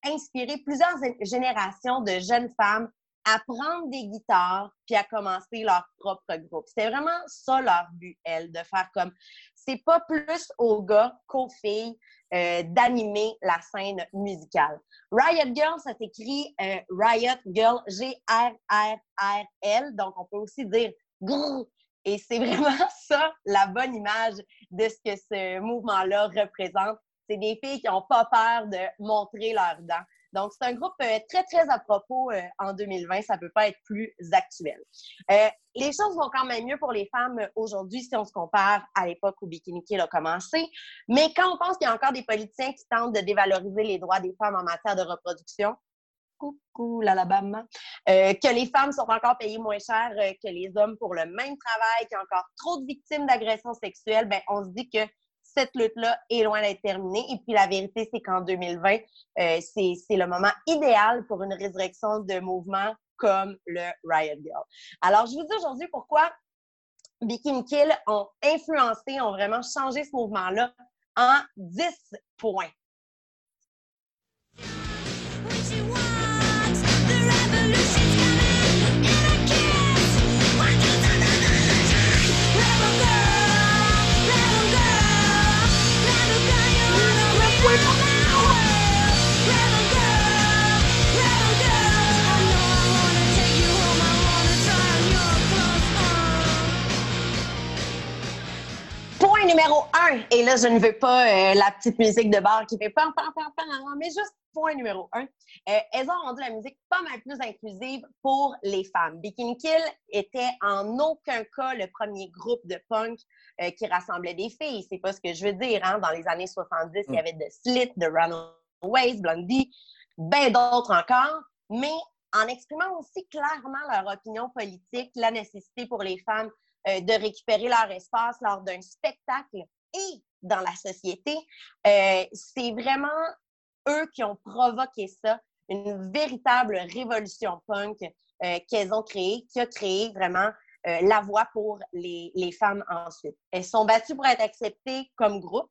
inspiré plusieurs générations de jeunes femmes à prendre des guitares puis à commencer leur propre groupe. C'était vraiment ça leur but, elles, de faire comme c'est pas plus aux gars qu'aux filles euh, d'animer la scène musicale. Riot Girl, ça s'écrit euh, Riot Girl, G-R-R-R-L, donc on peut aussi dire grrr. Et c'est vraiment ça la bonne image de ce que ce mouvement-là représente. C'est des filles qui n'ont pas peur de montrer leurs dents. Donc, c'est un groupe euh, très, très à propos euh, en 2020. Ça ne peut pas être plus actuel. Euh, les choses vont quand même mieux pour les femmes aujourd'hui si on se compare à l'époque où Bikini Kill a commencé. Mais quand on pense qu'il y a encore des politiciens qui tentent de dévaloriser les droits des femmes en matière de reproduction, coucou l'Alabama, euh, que les femmes sont encore payées moins cher que les hommes pour le même travail, qu'il y a encore trop de victimes d'agressions sexuelles, ben, on se dit que cette lutte-là est loin d'être terminée. Et puis la vérité, c'est qu'en 2020, euh, c'est le moment idéal pour une résurrection de mouvements comme le Riot Girl. Alors, je vous dis aujourd'hui pourquoi Bikini Kill ont influencé, ont vraiment changé ce mouvement-là en 10 points. Numéro un, et là, je ne veux pas euh, la petite musique de bar qui fait pam, pam, pam, pam, mais juste point numéro un. Euh, elles ont rendu la musique pas mal plus inclusive pour les femmes. Bikini Kill était en aucun cas le premier groupe de punk euh, qui rassemblait des filles. C'est pas ce que je veux dire. Hein? Dans les années 70, il y avait The Slit, The Runaways, Blondie, bien d'autres encore. Mais en exprimant aussi clairement leur opinion politique, la nécessité pour les femmes euh, de récupérer leur espace lors d'un spectacle et dans la société, euh, c'est vraiment eux qui ont provoqué ça, une véritable révolution punk euh, qu'elles ont créée, qui a créé vraiment euh, la voie pour les, femmes ensuite. Elles sont battues pour être acceptées comme groupe.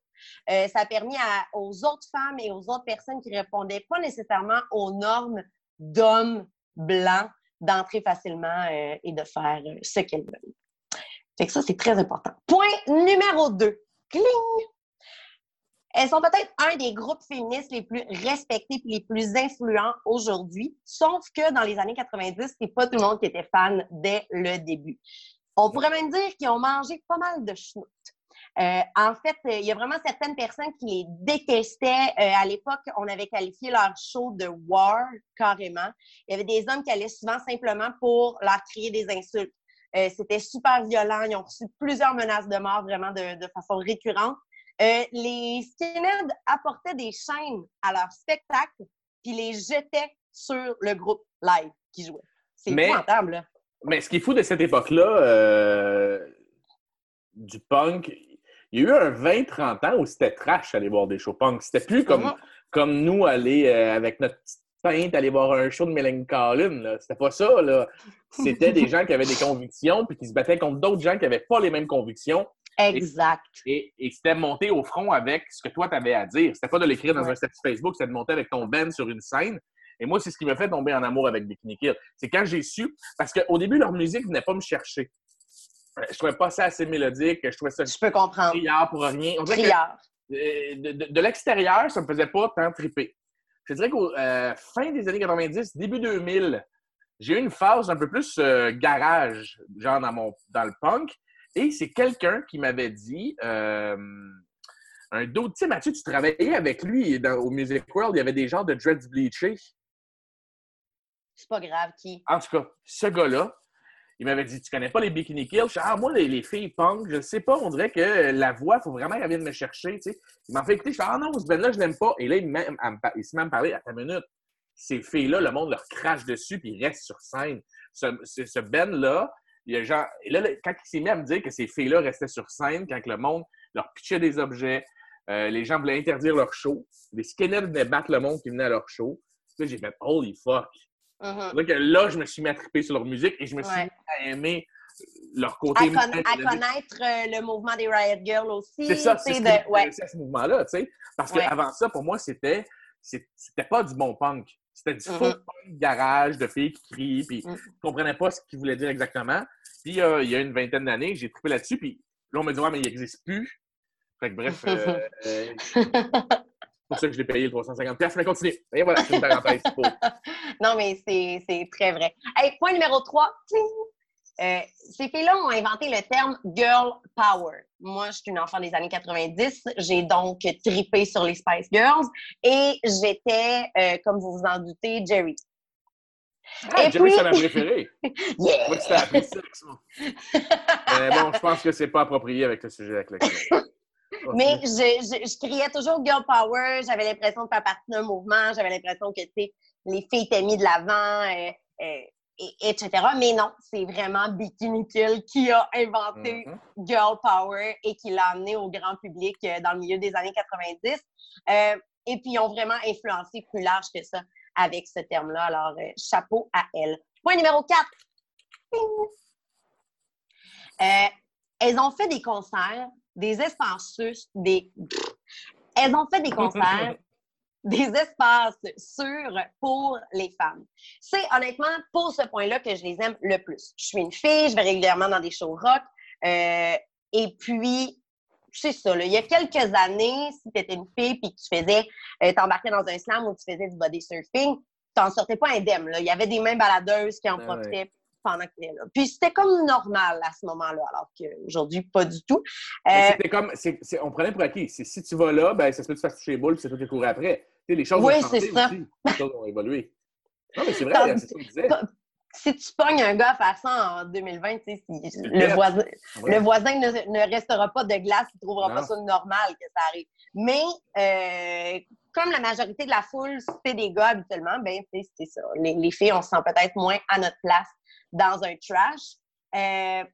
Euh, ça a permis aux autres femmes et aux autres personnes qui répondaient pas nécessairement aux normes d'hommes blancs d'entrer facilement et de faire ce qu'elles veulent. Fait que ça, c'est très important. Point numéro 2. Cling! Elles sont peut-être un des groupes féministes les plus respectés et les plus influents aujourd'hui, sauf que dans les années 90, c'est pas tout le monde qui était fan dès le début. On pourrait même dire qu'ils ont mangé pas mal de schnout. Euh, en fait, il y a vraiment certaines personnes qui les détestaient. Euh, à l'époque, on avait qualifié leur show de war carrément. Il y avait des hommes qui allaient souvent simplement pour leur crier des insultes. Euh, C'était super violent. Ils ont reçu plusieurs menaces de mort vraiment de, de façon récurrente. Euh, les skinheads apportaient des chaînes à leur spectacle puis les jetaient sur le groupe live qui jouait. C'est épouvantable, là. Mais ce qui est fou de cette époque-là, euh, du punk, il y a eu un 20-30 ans où c'était trash aller voir des shows punk. C'était plus comme, Mhm. comme nous aller euh, avec notre petite pinte aller voir un show de Melancholine. là. C'était pas ça. C'était des gens qui avaient des convictions puis qui se battaient contre d'autres gens qui n'avaient pas les mêmes convictions. Exact. Et, et c'était monter au front avec ce que toi, tu avais à dire. C'était pas de l'écrire dans Ouais. un statut Facebook, c'était de monter avec ton band sur une scène. Et moi, c'est ce qui m'a fait tomber en amour avec Bikini Kill. C'est quand j'ai su, parce qu'au début, leur musique venait pas me chercher. Euh, Je trouvais pas ça assez mélodique, je trouvais ça Je peux comprendre. pour rien. On dirait que, euh, de, de- de l'extérieur, ça me faisait pas tant triper. Je dirais qu'au euh, fin des années 90, début 2000, j'ai eu une phase un peu plus euh, garage, genre dans, mon, dans le punk. Et c'est quelqu'un qui m'avait dit, euh, un d'autre, tu sais, Mathieu, tu travaillais avec lui dans- au Music World, il y avait des genres de dreads bleachés. C'est pas grave qui? En tout cas, ce gars-là, il m'avait dit Tu connais pas les Bikini Kill Je dis, Ah, moi, les, les filles punk, je sais pas, on dirait que la voix, il faut vraiment qu'elle vienne me chercher. Tu sais. Il m'en fait écouter, je fais Ah non, ce band-là, je l'aime pas. Et là, il, m'a- il s'est même parlé à ta minute. Ces filles-là, le monde leur crache dessus, puis ils restent sur scène. Ce, ce, ce band-là, il y a genre. Et là, quand il s'est mis à me dire que ces filles-là restaient sur scène, quand le monde leur pitchait des objets, euh, les gens voulaient interdire leur show, les skinheads venaient battre le monde qui venait à leur show. Là, j'ai fait Holy fuck. C'est vrai que là, je me suis mis à triper sur leur musique et je me suis Ouais. mis à aimer leur À, côté. con- à mélodique. connaître euh, le mouvement des Riot Girls aussi. C'est ça, c'est ce de- ouais. à ce mouvement-là, tu sais. Parce Ouais. qu'avant ça, pour moi, c'était pas du bon punk. C'était du faux Mhm. punk garage de filles qui crient, puis Mhm. je comprenais pas ce qu'ils voulaient dire exactement. Puis euh, il y a une vingtaine d'années, j'ai trippé là-dessus, puis là, on m'a dit, ouais, mais il n'existe plus. Fait que bref, euh, euh, c'est pour ça que je l'ai payé le 350 pièces mais continue. Et voilà, c'est une parenthèse. Pour... non, mais c'est très vrai. Hey, point numéro 3. Euh, ces filles-là ont inventé le terme girl power. Moi, je suis une enfant des années 90. J'ai donc tripé sur les Spice Girls et j'étais, euh, comme vous vous en doutez, Jerry. Ah, Et Jerry, puis- c'est ma préférée. Yeah! Moi, appelé sexe, moi. Mais bon, je pense que c'est pas approprié avec le sujet avec lequel. Mais je, je, je criais toujours girl power. J'avais l'impression de faire partie d'un mouvement. J'avais l'impression que, tu sais, les filles étaient mises de l'avant, euh, et- etc. Mais non, c'est vraiment Bikini Kill qui a inventé Mhm. girl power et qui l'a amené au grand public euh, dans le milieu des années 90. Euh, et puis, ils ont vraiment influencé plus large que ça avec ce terme-là. Alors, euh, chapeau à elles. Point numéro 4. elles ont fait des concerts, des sus- des... Elles ont fait des concerts, des espaces sûrs pour les femmes. C'est honnêtement pour ce point-là que je les aime le plus. Je suis une fille, je vais régulièrement dans des shows rock. euh, et puis, c'est ça. là, il y a quelques années, si tu étais une fille puis que tu faisais, euh, t'embarquais dans un slam ou tu faisais du body surfing, tu t'en sortais pas indemne. Là. Il y avait des mains baladeuses qui en Ah profitaient pendant que tu étais là. Puis c'était comme normal à ce moment-là, alors qu'aujourd'hui, pas du tout. Euh, C'était comme, on prenait pour acquis. Si tu vas là, ben, ça se peut que tu fasses toucher les boules, puis c'est toi qui cours après. Tu sais, les choses Oui, ont changé ça. aussi. Les choses ont évolué. Non, mais c'est vrai, c'est ça qu'on disait. si tu pognes un gars à faire ça en 2020, tu sais, si- le, voisin, le voisin ne, ne restera pas de glace, il ne trouvera Non. pas ça normal que ça arrive. Mais euh, comme la majorité de la foule, c'est des gars habituellement, ben c'est ça. Les, les filles, on se sent peut-être moins à notre place dans un trash. Euh,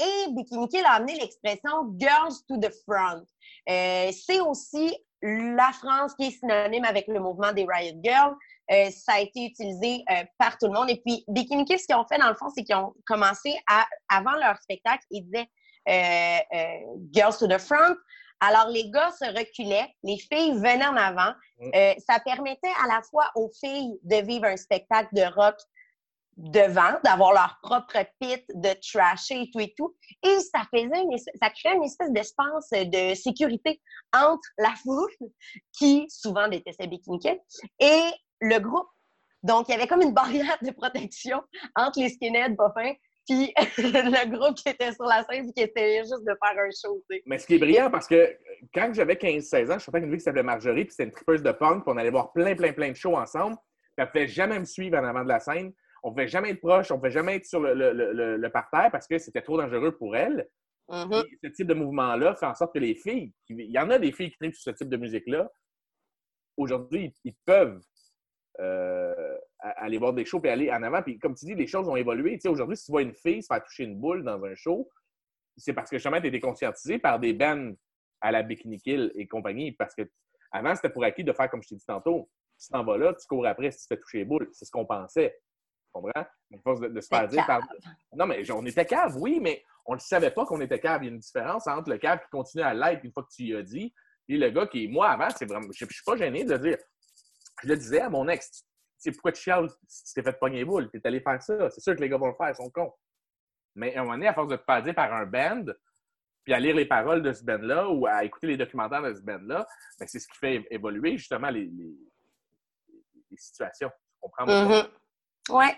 et Bikini Kill a amené l'expression Girls to the front. Euh, c'est aussi la France qui est synonyme avec le mouvement des Riot Girls. Euh, ça a été utilisé euh, par tout le monde. Et puis, Bikini Kill, ce qu'ils ont fait, dans le fond, c'est qu'ils ont commencé à, avant leur spectacle, ils disaient euh, euh, Girls to the front. Alors, les gars se reculaient, les filles venaient en avant. Mm. Euh, ça permettait à la fois aux filles de vivre un spectacle de rock devant, d'avoir leur propre pit, de trasher et tout et tout. Et ça faisait une ça créait une espèce d'espace de sécurité entre la foule, qui souvent détestait Bikini et le groupe. Donc, il y avait comme une barrière de protection entre les skinheads pas fins puis le groupe qui était sur la scène qui essayait juste de faire un show, tu sais. Mais ce qui est brillant, parce que quand j'avais 15-16 ans, je avec une fille qui s'appelait Marjorie, puis c'était une tripeuse de punk, puis on allait voir plein, plein, plein de shows ensemble. Elle ne pouvait jamais me suivre en avant de la scène. On ne pouvait jamais être proche, on ne pouvait jamais être sur le, le- le- le- le parterre parce que c'était trop dangereux pour elle. Mhm. Ce type de mouvement-là fait en sorte que les filles, il y en a des filles qui tripent sur ce type de musique-là, aujourd'hui, ils, peuvent euh, aller voir des shows et aller en avant. Puis comme tu dis, les choses ont évolué. Tu sais, aujourd'hui, si tu vois une fille se faire toucher une boule dans un show, c'est parce que justement, tu été conscientisé par des bands à la Bikini Kill et compagnie. Parce que avant, c'était pour acquis de faire comme je t'ai dit tantôt. Tu t'en vas là, tu cours après si tu te fais toucher les boules. C'est ce qu'on pensait. Comprends? Force de, de se faire C'est dire par. Non, mais on était cave, oui, mais on ne savait pas qu'on était cave. Il y a une différence entre le cave qui continue à l'être une fois que tu y as dit, et le gars qui, moi, avant, c'est vraiment. Je ne suis pas gêné de le dire. Je le disais à mon ex, tu sais, pourquoi tu chiales si tu t'es fait pogner les boules? Tu es allé faire ça. C'est sûr que les gars vont le faire, ils sont cons. Mais à un moment donné, à force de te faire dire par un band, puis à lire les paroles de ce band-là ou à écouter les documentaires de ce band-là, ben, c'est ce qui fait évoluer justement les, les- les situations. Tu comprends? point? Ouais.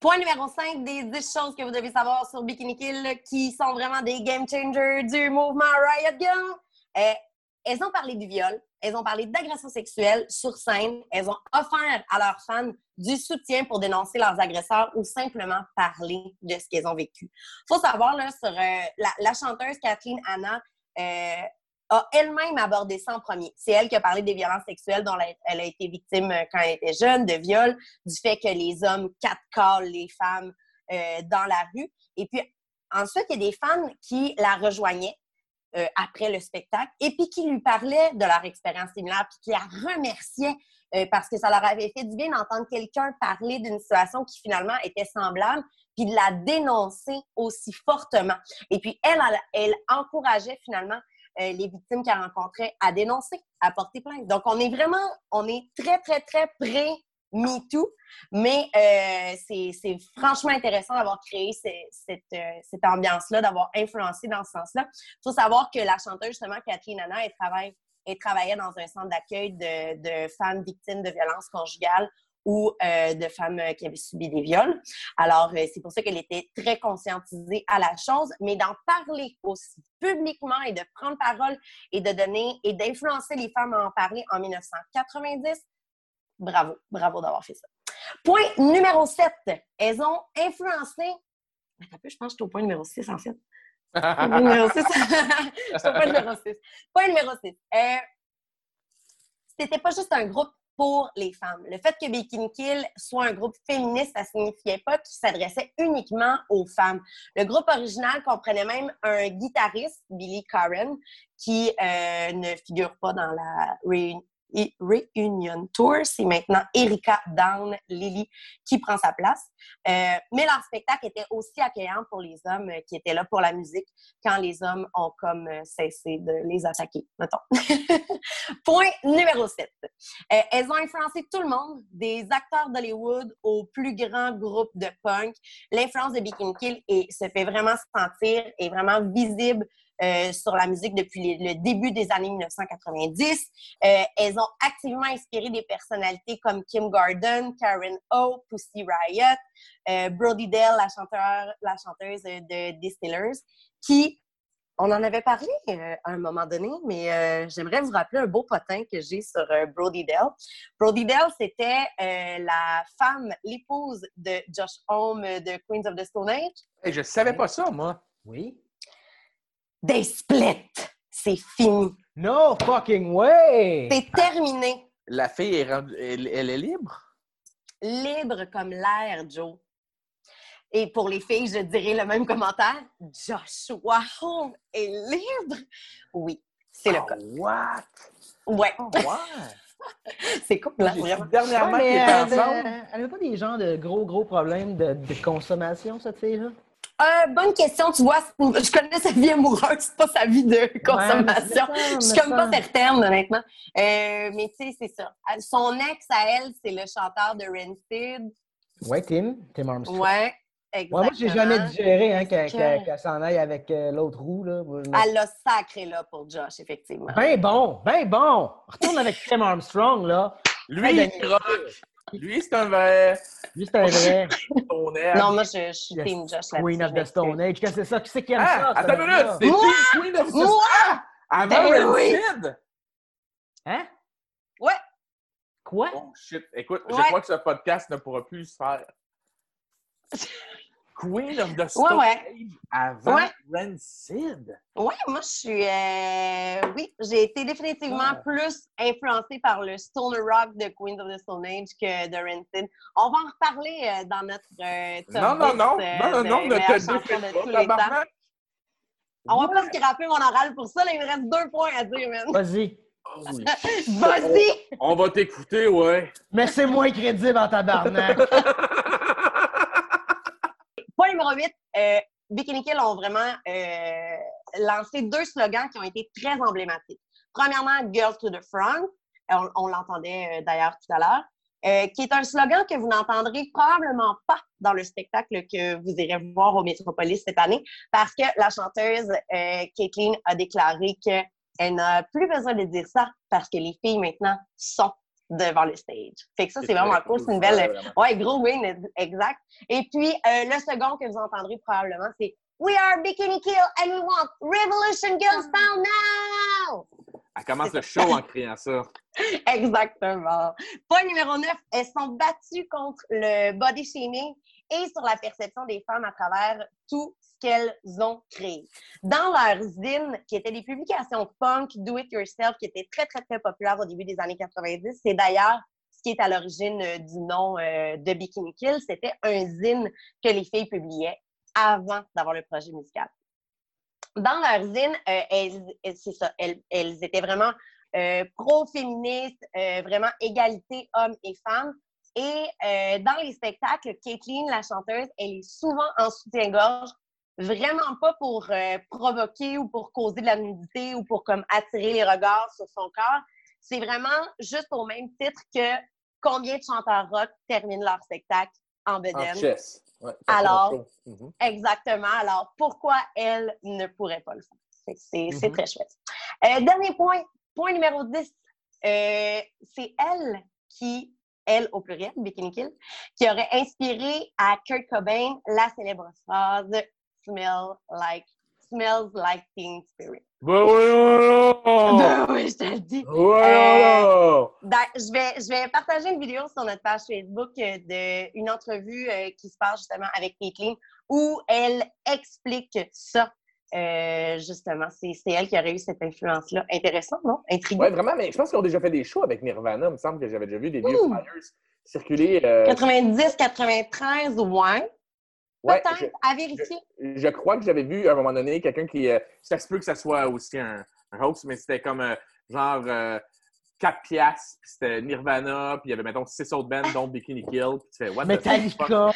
Point numéro 5 des 10 choses que vous devez savoir sur Bikini Kill qui sont vraiment des game changers du mouvement Riot Girl. Euh, elles ont parlé du viol, elles ont parlé d'agression sexuelle sur scène, elles ont offert à leurs fans du soutien pour dénoncer leurs agresseurs ou simplement parler de ce qu'elles ont vécu. faut savoir, là, sur euh, la, la chanteuse Kathleen Anna, euh, elle-même abordé ça en premier. C'est elle qui a parlé des violences sexuelles dont elle a, été victime euh, quand elle était jeune, de viol, du fait que les hommes catcallent les femmes euh, dans la rue. Et puis ensuite, il y a des fans qui la rejoignaient euh, après le spectacle et puis qui lui parlaient de leur expérience similaire, puis qui la remerciaient parce que ça leur avait fait du bien d'entendre quelqu'un parler d'une situation qui finalement était semblable, puis de la dénoncer aussi fortement. Et puis elle, elle encourageait finalement euh, les victimes qu'elle rencontrait à dénoncer, à porter plainte. Donc, on est vraiment, on est très, très, très près MeToo, mais euh, c'est franchement intéressant d'avoir créé ce- cette, euh, cette ambiance-là, d'avoir influencé dans ce sens-là. Il faut savoir que la chanteuse, justement, Catherine Anna, elle, travaille, elle travaillait dans un centre d'accueil de, de femmes victimes de violences conjugales ou euh, de femmes euh, qui avaient subi des viols. Alors, euh, c'est pour ça qu'elle était très conscientisée à la chose, mais d'en parler aussi publiquement et de prendre parole et de donner et d'influencer les femmes à en parler en 1990, bravo, bravo d'avoir fait ça. Point numéro 7. Elles ont influencé. Attends je pense que je au point numéro 6 en fait. Point numéro 6. je suis au point numéro 6. Point numéro 6. Euh, c'était pas juste un groupe pour les femmes. Le fait que Bikini Kill soit un groupe féministe, ça signifiait pas qu'il s'adressait uniquement aux femmes. Le groupe original comprenait même un guitariste, Billy Curran, qui euh, ne figure pas dans la Re- Reunion Tour. C'est maintenant Erika Down Lily qui prend sa place. Euh, mais leur spectacle était aussi accueillant pour les hommes euh, qui étaient là pour la musique quand les hommes ont comme euh, cessé de les attaquer, mettons. Point numéro 7. Euh, elles ont influencé tout le monde, des acteurs d'Hollywood aux plus grands groupes de punk. L'influence de Bikini Kill se fait vraiment sentir et vraiment visible euh, sur la musique depuis les- le début des années 1990. Euh, elles ont activement inspiré des personnalités comme Kim Gordon, Karen O, Pussy Riot, euh, Brody Dale, la, chanteur, la chanteuse de Distillers, qui, on en avait parlé euh, à un moment donné, mais euh, j'aimerais vous rappeler un beau potin que j'ai sur euh, Brody Dale. Brody Dale, c'était euh, la femme, l'épouse de Josh Homme de Queens of the Stone Age. Hey, je savais pas ça, moi. Oui. Des splits! C'est fini. No fucking way! C'est terminé. La fille est rendue. Elle, elle est libre? libre comme l'air, Joe. Et pour les filles, je dirais le même commentaire. Joshua Home est libre. Oui, c'est le Oh, cas. what? Ouais, Oh, c'est cool, là, dernièrement Ouais, mais, euh, ensemble. de- elle avait pas des gens de gros, gros problèmes de, de consommation, cette fille-là? Euh, bonne question, tu vois, je connais sa vie amoureuse, c'est pas sa vie de consommation. Ouais, je suis ça, comme me pas certaine, honnêtement. Euh, mais tu sais, c'est ça. Son ex à elle, c'est le chanteur de Rancid. Ouais, Tim. Tim Armstrong. Ouais, exactement. Ouais, moi, j'ai jamais digéré hein, qu'elle Que- qu'elle- qu'elle s'en aille avec euh, l'autre roue. Là. Elle l'a sacré là pour Josh, effectivement. Ben bon, ben bon! Retourne avec Tim Armstrong, là. Lui, il Daniel. Lui, c'est un vrai. Lui, c'est un vrai. Non, moi, je, je suis Yes. Team Josh là Queen of the Stone Age. Qu'est-ce que c'est ça? Qui c'est qui aime Ah, ça? attends une minute, c'est! Team Queen of the Moi! Ah! Avant Ben oui! Hein? Ouais, Quoi? Oh shit. Écoute, je Ouais. crois que ce podcast ne pourra plus se faire. Queen of the ouais, Stone ouais. Age avant Ouais. Rancid. Ouais, moi, je suis. euh, Oui, j'ai été définitivement Ah. plus influencée par le stoner rock de Queens of the Stone Age que de Rancid. On va en reparler euh, dans notre euh, Non, non, 10, non. euh, Non, non, de non, ne te pas, tous les temps. tabarnak. On va pas scraper mon oral pour ça, là, il me reste deux points à dire, man. Vas-y. Oh, oui. Vas-y! On va t'écouter, ouais. Mais c'est moins crédible en tabarnak. Numéro 8, euh, Bikini Kill ont vraiment euh, lancé deux slogans qui ont été très emblématiques. Premièrement, Girls to the Front, on, on l'entendait euh, d'ailleurs tout à l'heure, euh, qui est un slogan que vous n'entendrez probablement pas dans le spectacle que vous irez voir au Métropolis cette année, parce que la chanteuse euh, Caitlyn a déclaré qu'elle n'a plus besoin de dire ça parce que les filles maintenant sont devant le stage. Fait que ça, c'est vraiment cool. C'est une belle, Ouais, vraiment. Ouais, gros win, exact. Et puis, euh, le second que vous entendrez probablement, c'est We are Bikini Kill and we want Revolution Girls Down now! Elle commence le show en criant ça. Exactement. Point numéro 9, elles sont battues contre le body shaming et sur la perception des femmes à travers tout qu'elles ont créé. Dans leur zine, qui étaient des publications punk, do it yourself, qui étaient très, très, très populaires au début des années 90, c'est d'ailleurs ce qui est à l'origine euh, du nom euh, de Bikini Kill, c'était un zine que les filles publiaient avant d'avoir le projet musical. Dans leur zine, euh, elles, c'est ça, elles, étaient vraiment euh, pro-féministe, euh, vraiment égalité hommes et femmes. Et dans les spectacles, Caitlyn, la chanteuse, elle est souvent en soutien-gorge, vraiment pas pour euh, provoquer ou pour causer de la nudité ou pour comme attirer les regards sur son corps. C'est vraiment juste au même titre que combien de chanteurs rock terminent leur spectacle en En bedaine. chess. Ouais, ça Alors-. Mhm. Exactement. Alors, pourquoi elle ne pourrait pas le faire? C'est Mhm. très chouette. Euh, dernier point, point numéro 10. Euh, c'est elle qui elle au pluriel, Bikini Kill, qui aurait inspiré à Kurt Cobain la célèbre phrase Smell like, smells like Teen Spirit. Ben donc! Ben oui, je te le dis. Donc! Ben, je, vais, je vais partager une vidéo sur notre page Facebook euh, d'une entrevue euh, qui se passe justement avec Caitlin où elle explique ça. Euh, justement, c'est elle qui aurait eu cette influence-là. Intéressant, non? Intriguant. Ouais, vraiment, mais je pense qu'ils ont déjà fait des shows avec Nirvana. Il me semble que j'avais déjà vu des vieux flyers circuler. euh, 90, 93, ouais. Ouais, Peut-être, je- à vérifier. Je crois que j'avais vu à un moment donné quelqu'un qui. euh, ça se peut que ça soit aussi un, un hoax, mais c'était comme euh, genre euh, 4 piastres, puis c'était Nirvana, puis il y avait, mettons, 6 autres bands, dont Bikini Kill, puis tu fais What the fuck? Metallica,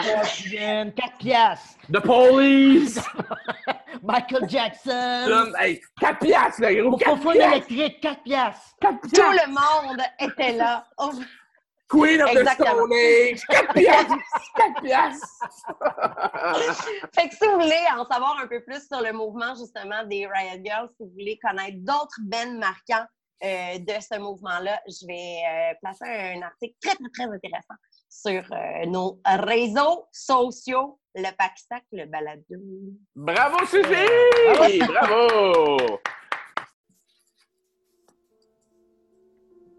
Scorpion, 4 piastres. The Police! Michael Jackson. Comme, hey, 4 piastres, le gros! 4 Microphone piastres! électrique, 4 piastres. 4 Tout piastres! le monde était là. Oh, Queen of Exactement. the Stone Age! 4 piastres! 4 piastres! Fait que si vous voulez en savoir un peu plus sur le mouvement justement des Riot Girls, si vous voulez connaître d'autres bands marquants euh, de ce mouvement-là, je vais euh, placer un article très, très, très intéressant sur euh, nos réseaux sociaux, le Pakistac, le balado. Bravo, Suzy! Bravo!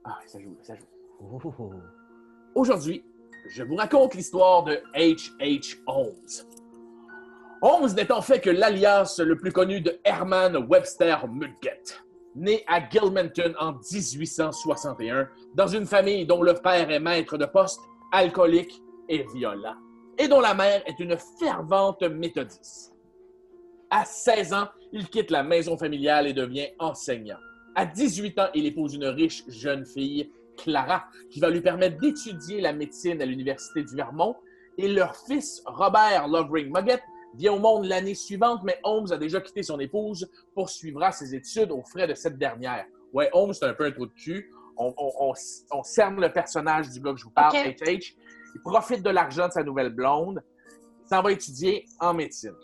Ah, ça joue, ça joue. Oh. Aujourd'hui, je vous raconte l'histoire de H.H. Holmes. Holmes n'est en fait que l'alias le plus connu de Herman Webster Mudgett, né à Gilmanton en 1861, dans une famille dont le père est maître de poste, alcoolique et violent, et dont la mère est une fervente méthodiste. À 16 ans, il quitte la maison familiale et devient enseignant. À 18 ans, il épouse une riche jeune fille, Clara, qui va lui permettre d'étudier la médecine à l'Université du Vermont. Et leur fils, Robert Lovering Muggett, vient au monde l'année suivante, mais Holmes a déjà quitté son épouse, poursuivra ses études aux frais de cette dernière. Ouais, Holmes, c'est un peu un trou de cul. On, on, on, on cerne le personnage du gars que je vous parle. H.H. Il profite de l'argent de sa nouvelle blonde. Il s'en va étudier en médecine.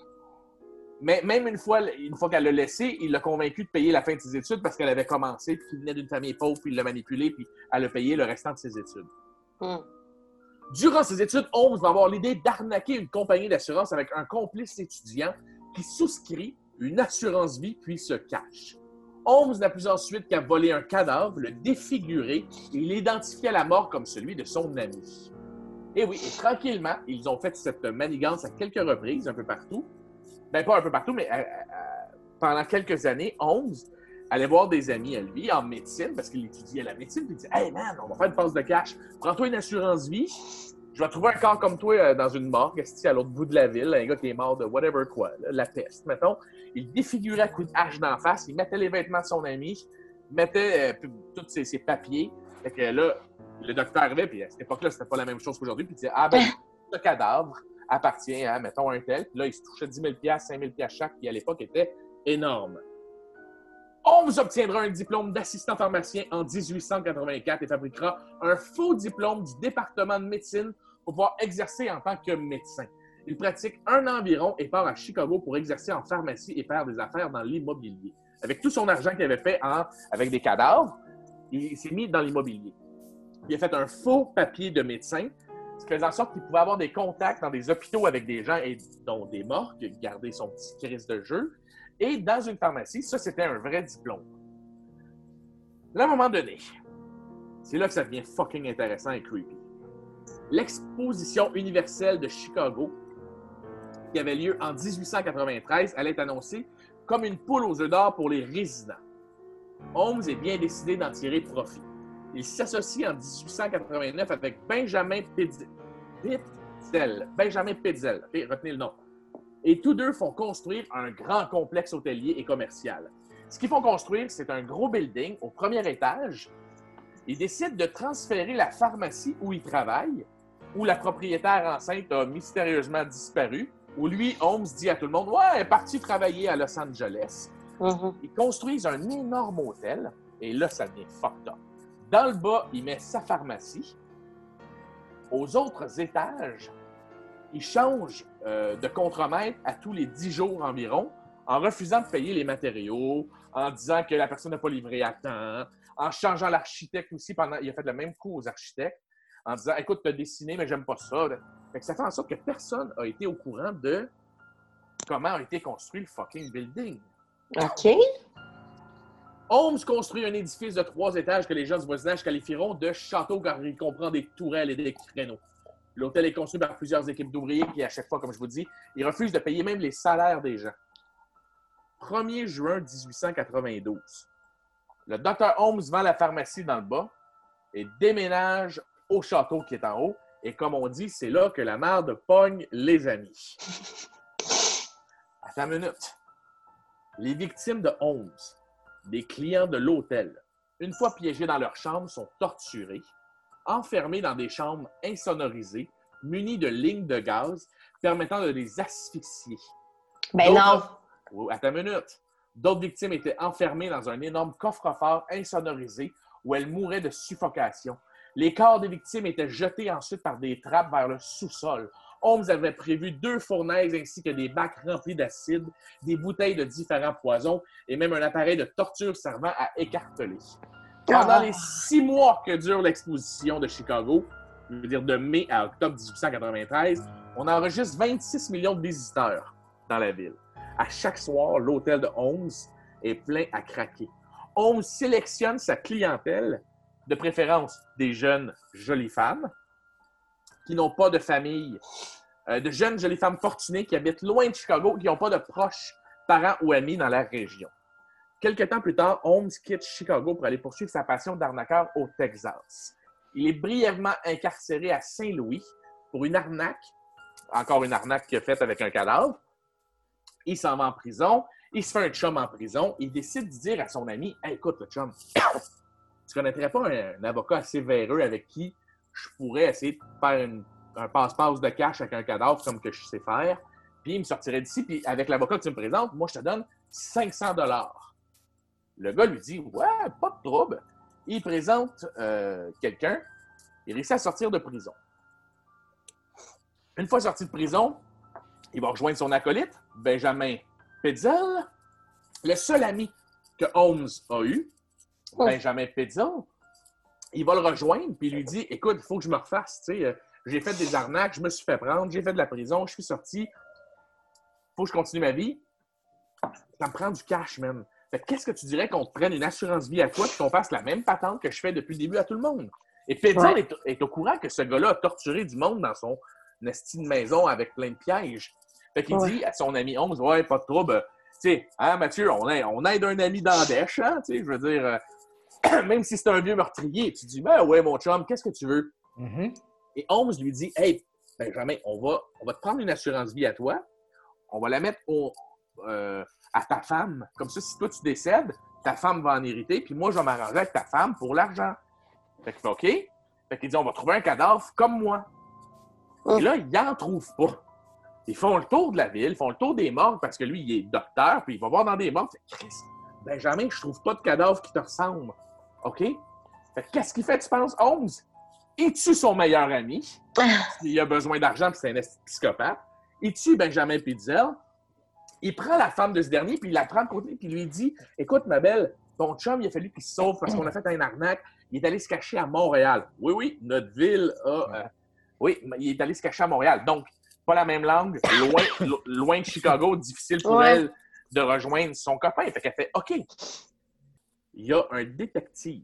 Mais même une fois, une fois qu'elle l'a laissé, il l'a convaincu de payer la fin de ses études parce qu'elle avait commencé, puis qu'il venait d'une famille pauvre, puis il l'a manipulé, puis elle a payé le restant de ses études. Hmm. Durant ses études, Holmes va avoir l'idée d'arnaquer une compagnie d'assurance avec un complice étudiant qui souscrit une assurance vie puis se cache. Holmes n'a plus ensuite qu'à voler un cadavre, le défigurer et l'identifier à la mort comme celui de son ami. Et oui, et tranquillement, ils ont fait cette manigance à quelques reprises, un peu partout. Ben, pas un peu partout, mais euh, euh, pendant quelques années, Holmes allait voir des amis à lui en médecine, parce qu'il étudiait la médecine, puis il disait Hey man, on va faire une passe de cash. Prends-toi une assurance vie. Je vais trouver un corps comme toi euh, dans une morgue, à l'autre bout de la ville, un gars qui est mort de whatever quoi, là, la peste, mettons. Il défigurait à coups de hache d'en face, il mettait les vêtements de son ami, il mettait euh, tous ses, ses papiers. Fait que là, le docteur arrivait, puis à cette époque-là, c'était pas la même chose qu'aujourd'hui, puis il disait Ah ben, ce cadavre appartient à, mettons, un tel. Puis là, il se touchait 10 000 5 000 chaque, qui à l'époque était énorme. Holmes obtiendra un diplôme d'assistant pharmacien en 1884 et fabriquera un faux diplôme du département de médecine pour pouvoir exercer en tant que médecin. Il pratique un an environ et part à Chicago pour exercer en pharmacie et faire des affaires dans l'immobilier. Avec tout son argent qu'il avait fait en- avec des cadavres, il s'est mis dans l'immobilier. Il a fait un faux papier de médecin, ce qui faisait en sorte qu'il pouvait avoir des contacts dans des hôpitaux avec des gens, et dont des morgues, garder son petit crise de jeu. Et dans une pharmacie, ça, c'était un vrai diplôme. Là, à un moment donné, c'est là que ça devient fucking intéressant et creepy. L'exposition universelle de Chicago, qui avait lieu en 1893, allait être annoncée comme une poule aux œufs d'or pour les résidents. Holmes est bien décidé d'en tirer profit. Il s'associe en 1889 avec Benjamin. Pitzel. Benjamin Pitzel. Retenez le nom. Et tous deux font construire un grand complexe hôtelier et commercial. Ce qu'ils font construire, c'est un gros building au premier étage. Ils décident de transférer la pharmacie où ils travaillent, où la propriétaire enceinte a mystérieusement disparu, où lui, Holmes dit à tout le monde Ouais, elle est partie travailler à Los Angeles. Mhm. Ils construisent un énorme hôtel, et là, ça devient fucked up. Dans le bas, il met sa pharmacie. Aux autres étages, il change euh, de contremaître à tous les 10 jours environ, en refusant de payer les matériaux, en disant que la personne n'a pas livré à temps, en changeant l'architecte aussi pendant. Il a fait le même coup aux architectes en disant Écoute, tu as dessiné, mais j'aime pas ça. Fait que ça fait en sorte que personne n'a été au courant de comment a été construit le fucking building. OK. Holmes construit un édifice de trois étages que les gens du voisinage qualifieront de château car il comprend des tourelles et des créneaux. L'hôtel est construit par plusieurs équipes d'ouvriers qui, à chaque fois, comme je vous dis, ils refusent de payer même les salaires des gens. 1er juin 1892. Le docteur Holmes vend la pharmacie dans le bas et déménage au château qui est en haut. Et comme on dit, c'est là que la merde pogne les amis. Attends une minute. Les victimes de Holmes, des clients de l'hôtel, une fois piégés dans leur chambre, sont torturés, enfermés dans des chambres insonorisées, munies de lignes de gaz permettant de les asphyxier. Ben non. D'autres- Oh, une minute. D'autres victimes étaient enfermées dans un énorme coffre-fort insonorisé où elles mouraient de suffocation. Les corps des victimes étaient jetés ensuite par des trappes vers le sous-sol. Holmes avait prévu deux fournaises ainsi que des bacs remplis d'acide, des bouteilles de différents poisons et même un appareil de torture servant à écarteler. Pendant Ah. les six mois que dure l'exposition de Chicago, je veux dire de mai à octobre 1893, on enregistre 26 millions de visiteurs dans la ville. À chaque soir, l'hôtel de Holmes est plein à craquer. Holmes sélectionne sa clientèle, de préférence des jeunes jolies femmes qui n'ont pas de famille, euh, de jeunes jolies femmes fortunées qui habitent loin de Chicago, qui n'ont pas de proches, parents ou amis dans la région. Quelque temps plus tard, Holmes quitte Chicago pour aller poursuivre sa passion d'arnaqueur au Texas. Il est brièvement incarcéré à Saint-Louis pour une arnaque, encore une arnaque faite avec un cadavre. Il s'en va en prison, il se fait un chum en prison, il décide de dire à son ami écoute, le chum, tu connaîtrais pas un, un avocat assez véreux avec qui je pourrais essayer de faire une- un passe-passe de cash avec un cadavre comme que je sais faire, puis il me sortirait d'ici, puis avec l'avocat que tu me présentes, moi, je te donne 500 dollars. Le gars lui dit Ouais, pas de trouble. Il présente euh, quelqu'un, il réussit à sortir de prison. Une fois sorti de prison, il va rejoindre son acolyte, Benjamin Petzel, le seul ami que Holmes a eu, Oh. Benjamin Petzel. Il va le rejoindre puis il lui dit Écoute, il faut que je me refasse. tu sais, euh, J'ai fait des arnaques, je me suis fait prendre, j'ai fait de la prison, je suis sorti. faut que je continue ma vie. Ça me prend du cash, que qu'est-ce que tu dirais qu'on te prenne une assurance vie à toi et qu'on fasse la même patente que je fais depuis le début à tout le monde? Et Petzel Ouais. est, est au courant que ce gars-là a torturé du monde dans son esti de maison avec plein de pièges. Fait qu'il Ouais. dit à son ami Holmes, ouais, pas de trouble. Tu sais, hein, Mathieu, on aide, on aide un ami dans la dèche, hein? Tu sais, je veux dire, euh, même si c'est un vieux meurtrier, tu dis, ben ouais, mon chum, qu'est-ce que tu veux? Mhm. Et Holmes lui dit, hey, Benjamin, on va, on va te prendre une assurance vie à toi, on va la mettre au- euh, à ta femme. Comme ça, si toi tu décèdes, ta femme va en hériter, puis moi, je vais m'arranger avec ta femme pour l'argent. Fait qu'il fait OK. Fait qu'il dit, on va trouver un cadavre comme moi. Et là, il n'en trouve pas. Ils font le tour de la ville, ils font le tour des morgues parce que lui, il est docteur, puis il va voir dans des morgues. Fait, Chris, Benjamin, je trouve pas de cadavre qui te ressemble. OK? Fait que qu'est-ce qu'il fait, tu penses, Holmes? Il tue son meilleur ami? Il a besoin d'argent, puis c'est un psychopathe. Il tue Benjamin Pizzel. Il prend la femme de ce dernier, puis il la prend de côté, puis il lui dit Écoute, ma belle, ton chum, il a fallu qu'il se sauve parce qu'on a fait un arnaque. Il est allé se cacher à Montréal. Oui, oui, notre ville a. euh, oui, il est allé se cacher à Montréal. Donc, pas la même langue, loin, lo- loin de Chicago, difficile pour Ouais. elle de rejoindre son copain. Fait qu'elle fait OK. Il y a un détective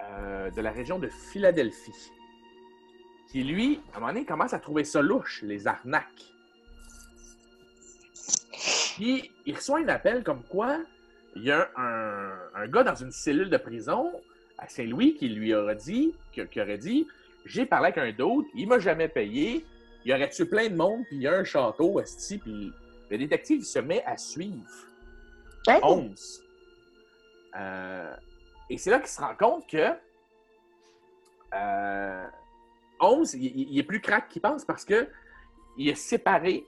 euh, de la région de Philadelphie qui, lui, à un moment donné, commence à trouver ça louche, les arnaques. Puis, il reçoit un appel comme quoi il y a un, un gars dans une cellule de prison à Saint-Louis qui lui aurait dit, qui, qui aurait dit J'ai parlé avec un d'autre, il m'a jamais payé, il aurait tué plein de monde, puis il y a un château, esti, puis le détective se met à suivre Hein? Euh, et c'est là qu'il se rend compte que euh, Holmes, il, est plus crack qu'il pense parce que il a séparé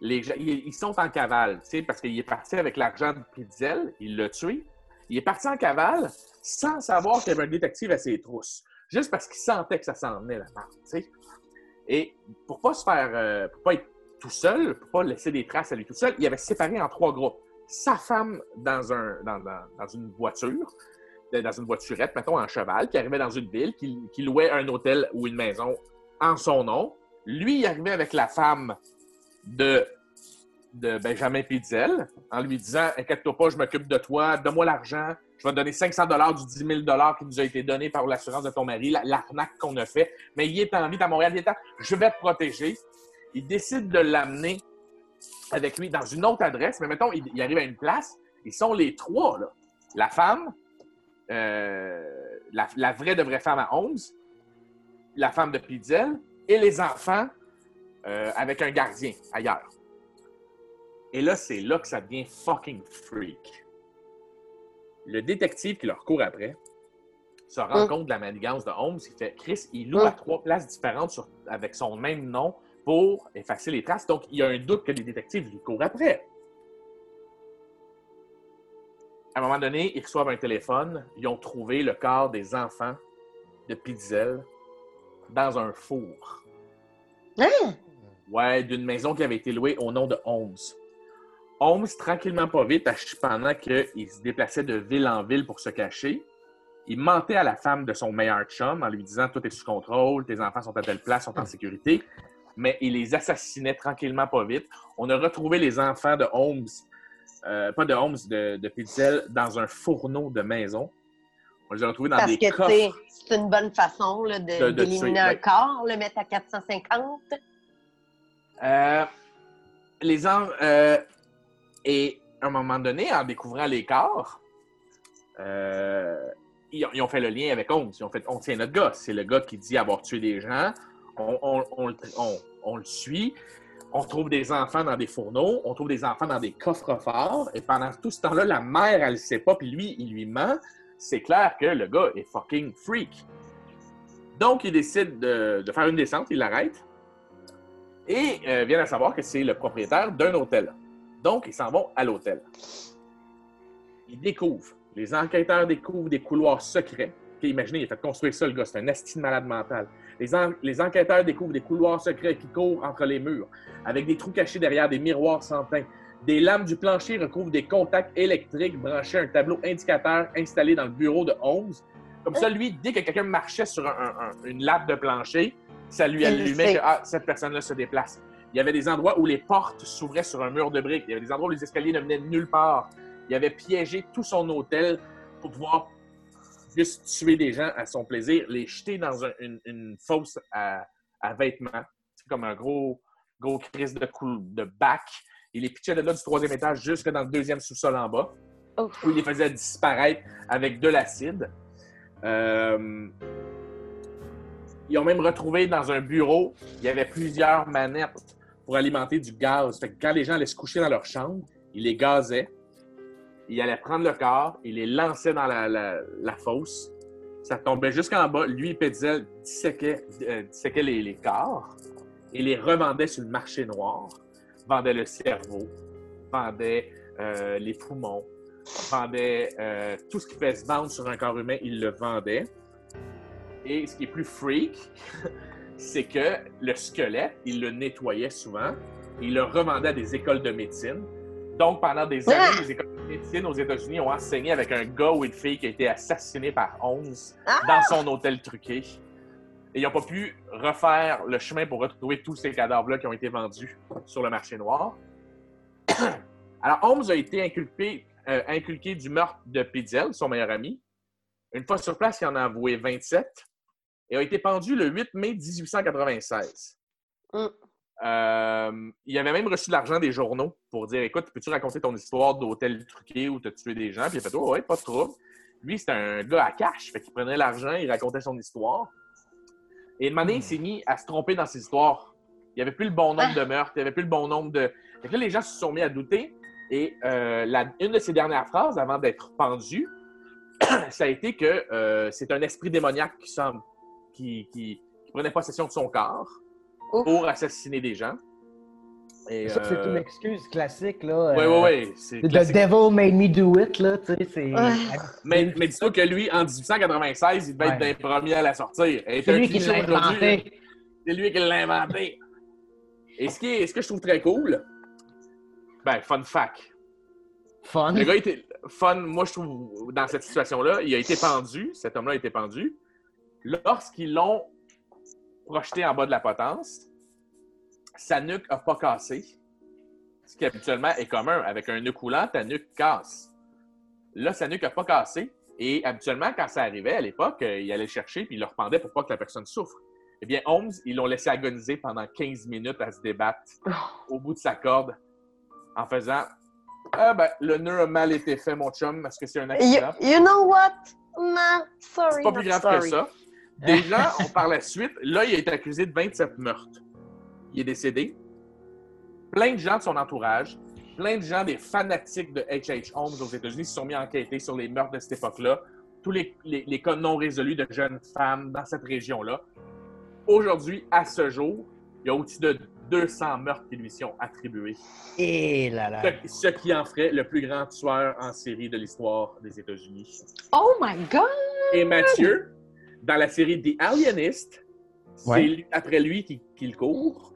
les gens. Ils, sont en cavale, tu sais, parce qu'il est parti avec l'argent de Pizzel, il l'a tué. Il est parti en cavale sans savoir qu'il y avait un détective à ses trousses. Juste parce qu'il sentait que ça s'en venait la merde, tu sais. Et pour pas se faire. euh, pour pas être tout seul, pour pas laisser des traces à lui tout seul, il avait séparé en trois groupes. Sa femme dans, un, dans, dans- une voiture, dans une voiturette, mettons, en cheval, qui arrivait dans une ville, qui, louait un hôtel ou une maison en son nom. Lui, il arrivait avec la femme de, Benjamin Pidzel en lui disant Inquiète-toi pas, je m'occupe de toi, donne-moi l'argent, je vais te donner 500 du 10 000 qui nous a été donné par l'assurance de ton mari, la- l'arnaque qu'on a fait. Mais il est en vie à Montréal, il est en je vais te protéger. Il décide de l'amener avec lui dans une autre adresse, mais mettons, il, il arrive à une place, ils sont les trois, là. La femme, euh, la, la vraie de vraie femme à Holmes, la femme de Pidzel et les enfants euh, avec un gardien ailleurs. Et là, c'est là que ça devient fucking freak. Le détective qui leur court après se rend Mm. compte de la manigance de Holmes. Il fait Chris, il loue à Mm. trois places différentes sur- avec son même nom pour effacer les traces. Donc, il y a un doute que les détectives lui courent après. À un moment donné, ils reçoivent un téléphone. Ils ont trouvé le corps des enfants de Pidzel dans un four. Hein? Ouais, d'une maison qui avait été louée au nom de Holmes. Holmes, tranquillement pas vite, pendant qu'il se déplaçait de ville en ville pour se cacher, il mentait à la femme de son meilleur chum en lui disant Tout est sous contrôle, tes enfants sont à telle place, sont en sécurité. Mais il les assassinait tranquillement pas vite. On a retrouvé les enfants de Holmes, euh, pas de Holmes, de, de Pitzel, dans un fourneau de maison. On les a retrouvés dans Parce des que, coffres. c'est une bonne façon là, De- d'éliminer un ouais. corps, le mettre à 450. Euh, les en- euh, et à un moment donné, en découvrant les corps, ils, ont, ils ont fait le lien avec Holmes. Ils ont fait on tient notre gars. C'est le gars qui dit avoir tué des gens. On, on- on on- le suit. On trouve des enfants dans des fourneaux. On trouve des enfants dans des coffres forts. Et pendant tout ce temps-là, la mère, elle ne sait pas. Puis lui, il lui ment. C'est clair que le gars est fucking freak. Donc, il décide de, faire une descente. Il l'arrête et euh, viennent à savoir que c'est le propriétaire d'un hôtel. Donc, ils s'en vont à l'hôtel. Ils découvrent, les enquêteurs découvrent des couloirs secrets. Imaginez, il a fait construire ça, le gars, c'est un asti de malade mental. Les, en- les enquêteurs découvrent des couloirs secrets qui courent entre les murs, avec des trous cachés derrière des miroirs sans teint. Des lames du plancher recouvrent des contacts électriques branchés à un tableau indicateur installé dans le bureau de Holmes. Comme ça, lui, dès que quelqu'un marchait sur un- un- un- une lame de plancher, ça lui allumait que ah, cette personne-là se déplace. Il y avait des endroits où les portes s'ouvraient sur un mur de briques. Il y avait des endroits où les escaliers ne venaient de nulle part. Il avait piégé tout son hôtel pour pouvoir juste tuer des gens à son plaisir, les jeter dans un- une, une fosse à, à vêtements. C'est comme un gros, gros crise de, cou- de bac. Il les pitchait de là du troisième étage jusque dans le deuxième sous-sol en bas, où il les faisait disparaître avec de l'acide. Euh, ils ont même retrouvé dans un bureau, il y avait plusieurs manettes pour alimenter du gaz. Fait que quand les gens allaient se coucher dans leur chambre, ils les gazaient. Ils allaient prendre le corps, ils les lançaient dans la, la- la fosse. Ça tombait jusqu'en bas. Lui, Petzel disséquait, euh, disséquait les, les corps et les revendait sur le marché noir. Vendait le cerveau, vendait euh, les poumons, vendait euh, tout ce qui pouvait se vendre sur un corps humain, il le vendait. Et ce qui est plus freak, c'est que le squelette, il le nettoyait souvent, il le revendait à des écoles de médecine. Donc, pendant des Ah! années, les écoles médecine aux États-Unis ont enseigné avec un gars ou une fille qui a été assassiné par 11 Ah! dans son hôtel truqué. Et ils n'ont pas pu refaire le chemin pour retrouver tous ces cadavres-là qui ont été vendus sur le marché noir. Alors, Holmes a été inculpé, euh, inculqué du meurtre de Pidzel, son meilleur ami. Une fois sur place, il en a avoué 27 et a été pendu le 8 mai 1896. Mm. Euh, il avait même reçu de l'argent des journaux pour dire Écoute, peux-tu raconter ton histoire d'hôtel truqué où tu as tué des gens? Puis il a fait Oh, ouais, pas de trouble. Lui, c'était un gars à cash. Fait qu'il prenait l'argent, il racontait son histoire. Et une année, il s'est mis à se tromper dans ses histoires. Il n'y avait plus le bon nombre de meurtres, il n'y avait plus le bon nombre de. Fait que là, les gens se sont mis à douter. Et euh, la- une de ses dernières phrases avant d'être pendu, ça a été que euh, c'est un esprit démoniaque qui, semble, qui, qui- qui prenait possession de son corps Ouf. pour assassiner des gens. Et, Ça, c'est une euh, excuse classique, là. Oui, euh, oui, oui. c'est The devil made me do it, là, tu sais, c'est... Ouais. Mais, mais dis-toi que lui, en 1896, il devait être Ouais. les premiers à la sortir. C'est un lui qui l'a inventé. C'est lui qui l'a inventé. Et ce, qui est, ce que je trouve très cool, ben, fun fact. Fun. Le gars, était, fun, moi, je trouve, dans cette situation-là, il a été pendu, cet homme-là a été pendu. Lorsqu'ils l'ont projeté en bas de la potence, sa nuque n'a pas cassé. Ce qui habituellement est commun. Avec un nœud coulant, ta nuque casse. Là, sa nuque n'a pas cassé. Et habituellement, quand ça arrivait à l'époque, euh, il allait le chercher puis il le rependait pour pas que la personne souffre. Eh bien, Holmes, ils l'ont laissé agoniser pendant 15 minutes à se débattre au bout de sa corde en faisant Ah, ben, le nœud a mal été fait, mon chum, parce que c'est un accident. you know what? Nah, sorry. C'est pas plus grave que ça. Déjà, on, par la suite, là, il a été accusé de 27 meurtres. Il est décédé. Plein de gens de son entourage, plein de gens des fanatiques de H.H. Holmes aux États-Unis se sont mis à enquêter sur les meurtres de cette époque-là, tous les, les- les cas non résolus de jeunes femmes dans cette région-là. Aujourd'hui, à ce jour, il y a au-dessus de 200 meurtres qui lui sont attribués. Et là là. Ce, ce qui en ferait le plus grand tueur en série de l'histoire des États-Unis. Oh my God! Et Mathieu, dans la série The Alienist, c'est Ouais. lui- après lui qui, qui le court.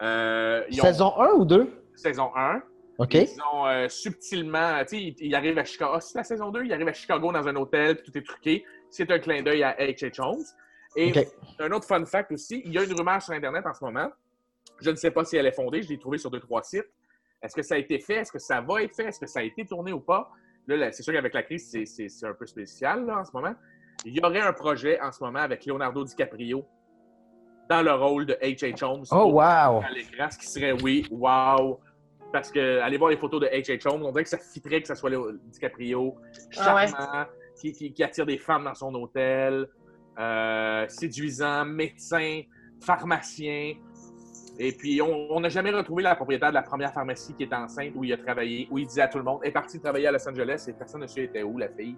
Euh, ils ont- Saison 1 ou 2? saison 1. OK. Ils ont euh, subtilement, tu sais, il, il arrive à Chicago. Ah, c'est la saison 2, il arrive à Chicago dans un hôtel, puis tout est truqué. C'est un clin d'œil à H.H. Holmes. Et un autre fun fact aussi, il y a une rumeur sur Internet en ce moment. Je ne sais pas si elle est fondée, je l'ai trouvée sur deux, trois sites. Est-ce que ça a été fait? Est-ce que ça va être fait? Est-ce que ça a été tourné ou pas? Là, c'est sûr qu'avec la crise, c'est- un peu spécial là, en ce moment. Il y aurait un projet en ce moment avec Leonardo DiCaprio dans le rôle de H.H. Holmes Oh, wow! à l'écran, ce qui serait oui, wow. Parce que allez voir les photos de H.H. Holmes, on dirait que ça fitterait que ça soit DiCaprio, Ah charmant, qui, qui- qui attire des femmes dans son hôtel, euh, séduisant, médecin, pharmacien. Et puis, on n'a jamais retrouvé la propriétaire de la première pharmacie qui était enceinte où il a travaillé, où il disait à tout le monde, est parti travailler à Los Angeles et personne ne sait était où, la fille.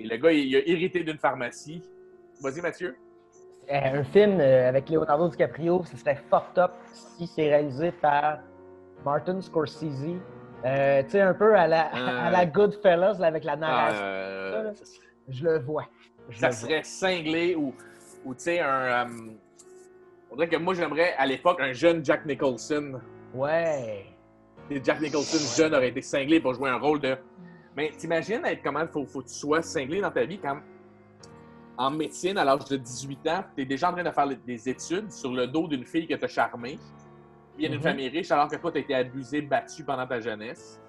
Et le gars, il, il a hérité d'une pharmacie. Vas-y, Mathieu. Euh, un film euh, avec Leonardo DiCaprio, ce serait fucked up si c'est réalisé par Martin Scorsese. Euh, tu sais, un peu à la, à la Goodfellas, avec la narration. Euh, ça, Je le vois. Je ça le vois. serait cinglé ou, ou tu sais, un. euh, on dirait que moi, j'aimerais à l'époque un jeune Jack Nicholson. Ouais. Et Jack Nicholson jeune aurait été cinglé pour jouer un rôle de. Mais t'imagines être comment il faut, faut que tu sois cinglé dans ta vie quand, en médecine, à l'âge de 18 ans, tu es déjà en train de faire des études sur le dos d'une fille que tu as charmée, qui vient d'une Mhm. famille riche, alors que toi, tu as été abusé, battu pendant ta jeunesse.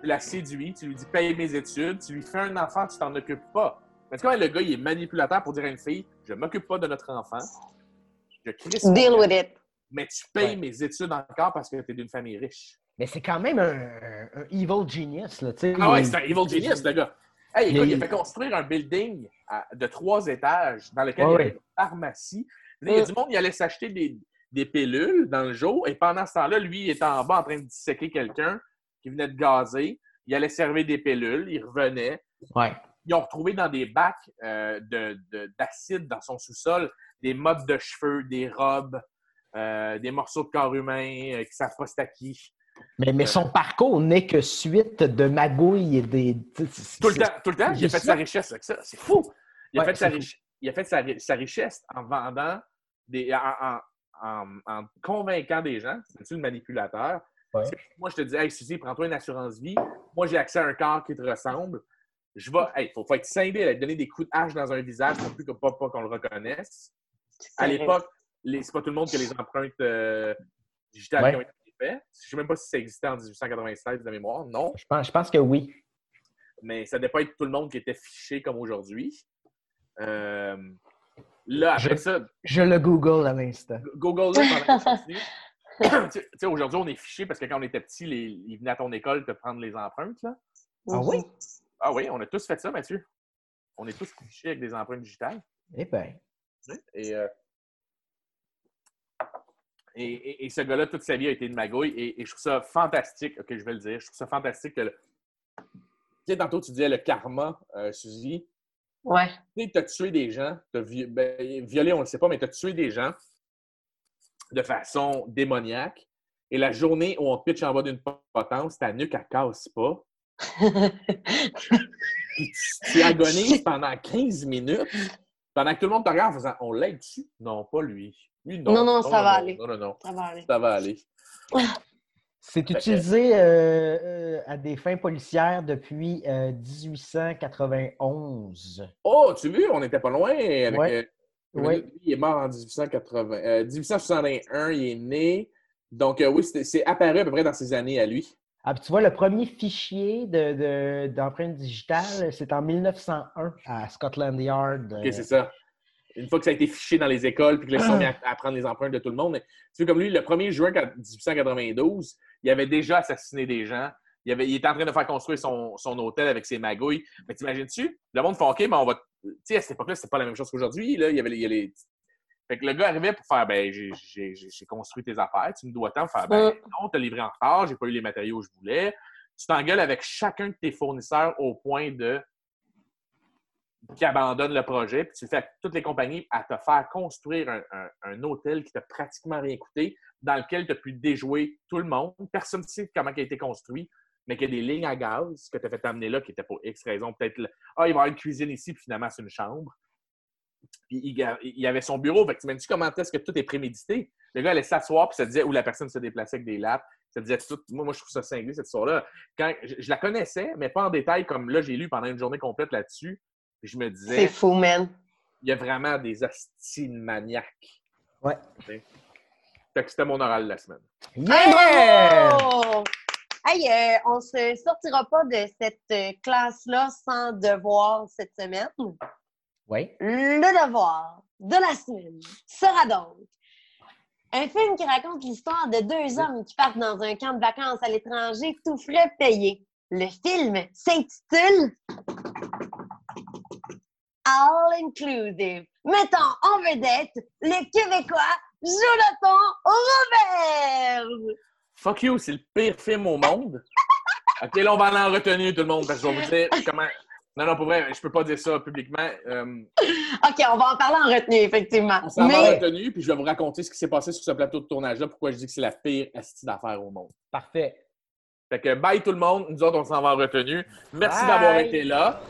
Tu la séduis, tu lui dis paye mes études, tu lui fais un enfant, tu t'en occupes pas. Mais tu vois, le gars, il est manipulateur pour dire à une fille je m'occupe pas de notre enfant, je mon Deal with it. mais tu payes Ouais. mes études encore parce que tu es d'une famille riche. Mais c'est quand même un, evil genius, là, tu sais. Ah ouais, c'est un evil genius, le gars. Hey, écoute, Il- il a fait construire un building de trois étages dans lequel Ouais, il y avait une pharmacie. Il y a du monde qui allait s'acheter des, des pilules dans le jour et pendant ce temps-là, lui, il était en bas en train de disséquer quelqu'un qui venait de gazer. Il allait servir des pilules, il revenait. Ouais. Ils ont retrouvé dans des bacs euh, de- de- d'acide dans son sous-sol des modes de cheveux, des robes, euh, des morceaux de corps humain euh, qui savent pas c'est à qui. Mais, mais son parcours n'est que suite de magouilles et des. Tout le temps, tout le temps, il a fait ça. sa richesse avec ça. C'est fou. Il a Ouais, fait, sa, riche- il a fait sa, ri- sa richesse en vendant, des, en, en- en- en convainquant des gens. C'est le manipulateur? Ouais. Moi, je te dis, hey, Suzy, prends-toi une assurance vie. Moi, j'ai accès à un corps qui te ressemble. Je vais, hey, faut, faut être cinglé, là, donner des coups de hache dans un visage non plus que pas, pas qu'on le reconnaisse. À l'époque, les- c'est pas tout le monde qui a les empreintes euh, digitales Ouais. qui ont été Je sais même pas si ça existait en 1896 de mémoire. Non Je pense, je pense que oui. mais ça devait pas être tout le monde qui était fiché comme aujourd'hui. Euh, là, après Je- ça, Je le Google à l'instant. Google là pendant tu sais, tu sais, aujourd'hui, on est fiché parce que quand on était petit, les, ils venaient à ton école te prendre les empreintes. Là. Ah oui? Ah oui, on a tous fait ça, Mathieu. On est tous fichés avec des empreintes digitales. Eh bien. Et, euh, et, et- et ce gars-là, toute sa vie a été une magouille. Et, et je trouve ça fantastique, ok, je vais le dire, je trouve ça fantastique que. le- Tu sais, tantôt, tu disais le karma, euh, Suzy. Ouais. Tu sais, t'as tué des gens, t'as vi- ben, violé, on ne le sait pas, mais tu as tué des gens de façon démoniaque. Et la journée où on te pitch en bas d'une potence, ta nuque, elle casse pas. Puis tu, tu agonises pendant 15 minutes, pendant que tout le monde te regarde en faisant On l'aide dessus? Non, pas lui. Lui, non. Non, non, ça va non, aller. Non, non, non. Ça va aller. Ça va aller. C'est utilisé euh, euh, à des fins policières depuis euh, 1891. Oh, tu vois, on n'était pas loin. Avec, Ouais. euh, Ouais. lui, il est mort en 1880, euh, 1861, il est né. Donc, euh, oui, c'est apparu à peu près dans ces années à lui. Ah, puis tu vois, le premier fichier de- de- d'empreinte digitale, c'est en 1901 à Scotland Yard. OK, c'est ça. Une fois que ça a été fiché dans les écoles, puis que là, ils sont mis à, à prendre les empreintes de tout le monde. Mais, tu vois, comme lui, le 1er juin 1892, il avait déjà assassiné des gens. Il, avait, il était en train de faire construire son, son hôtel avec ses magouilles. Mais t'imagines-tu? Le monde fait OK, mais on va. Tu sais, à cette époque-là, c'était pas la même chose qu'aujourd'hui. Il y avait les-. Fait que le gars arrivait pour faire ben, j'ai- construit tes affaires, tu me dois tant faire ben non, t'as livré en retard, j'ai pas eu les matériaux que je voulais. Tu t'engueules avec chacun de tes fournisseurs au point de qui abandonne le projet, puis tu fais toutes les compagnies à te faire construire un, un- hôtel qui t'a pratiquement rien coûté, dans lequel tu as pu déjouer tout le monde. Personne ne sait comment il a été construit, mais qu'il y a des lignes à gaz que tu as fait amener là qui étaient pour X raison. Peut-être, ah, il va y avoir une cuisine ici, puis finalement, c'est une chambre. Puis il, y avait son bureau. Fait que tu imagines comment est-ce que tout est prémédité? Le gars allait s'asseoir, puis ça disait où la personne se déplaçait avec des lattes. Ça disait tout. Moi, moi je trouve ça cinglé, cette histoire-là. Quand, je la connaissais, mais pas en détail, comme là, j'ai lu pendant une journée complète là-dessus. Puis je me disais, C'est fou, man. il y a vraiment des hosties maniaques. Ouais. Fait que c'était mon oral de la semaine. Hey, Yeah! bravo! Hey, euh, on se sortira pas de cette euh, classe-là sans devoir cette semaine. Oui. Le devoir de la semaine sera donc un film qui raconte l'histoire de deux hommes qui partent dans un camp de vacances à l'étranger, tout frais payé. Le film s'intitule All Inclusive, mettant en vedette le Québécois Jonathan Robert. Fuck you, c'est le pire film au monde. OK, là, on va aller en retenue, tout le monde, parce que je vais vous dire comment. Non, non, pour vrai, je peux pas dire ça publiquement. Euh, OK, on va en parler en retenue, effectivement. on s'en va en Mais retenue, puis je vais vous raconter ce qui s'est passé sur ce plateau de tournage-là, pourquoi je dis que c'est la pire astuce d'affaires au monde. Parfait. Fait que bye tout le monde, nous autres, on s'en va en retenue. Merci d'avoir été là.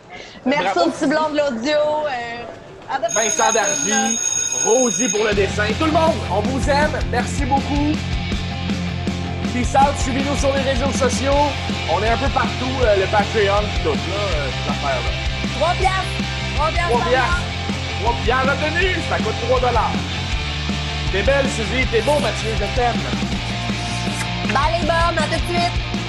merci au petit blond de l'audio. euh, Vincent Dargy, Rosie pour le dessin. Tout le monde, on vous aime. Merci beaucoup. Peace out. Suivez-nous sur les réseaux sociaux. On est un peu partout. euh, le Patreon, tout, là, euh, ces affaires-là. Trois piastres. Trois piastres. Trois par piastres. ça coûte 3 dollars. T'es belle, Suzy. T'es beau, Mathieu. Je t'aime. Bye les bonnes, à tout de suite.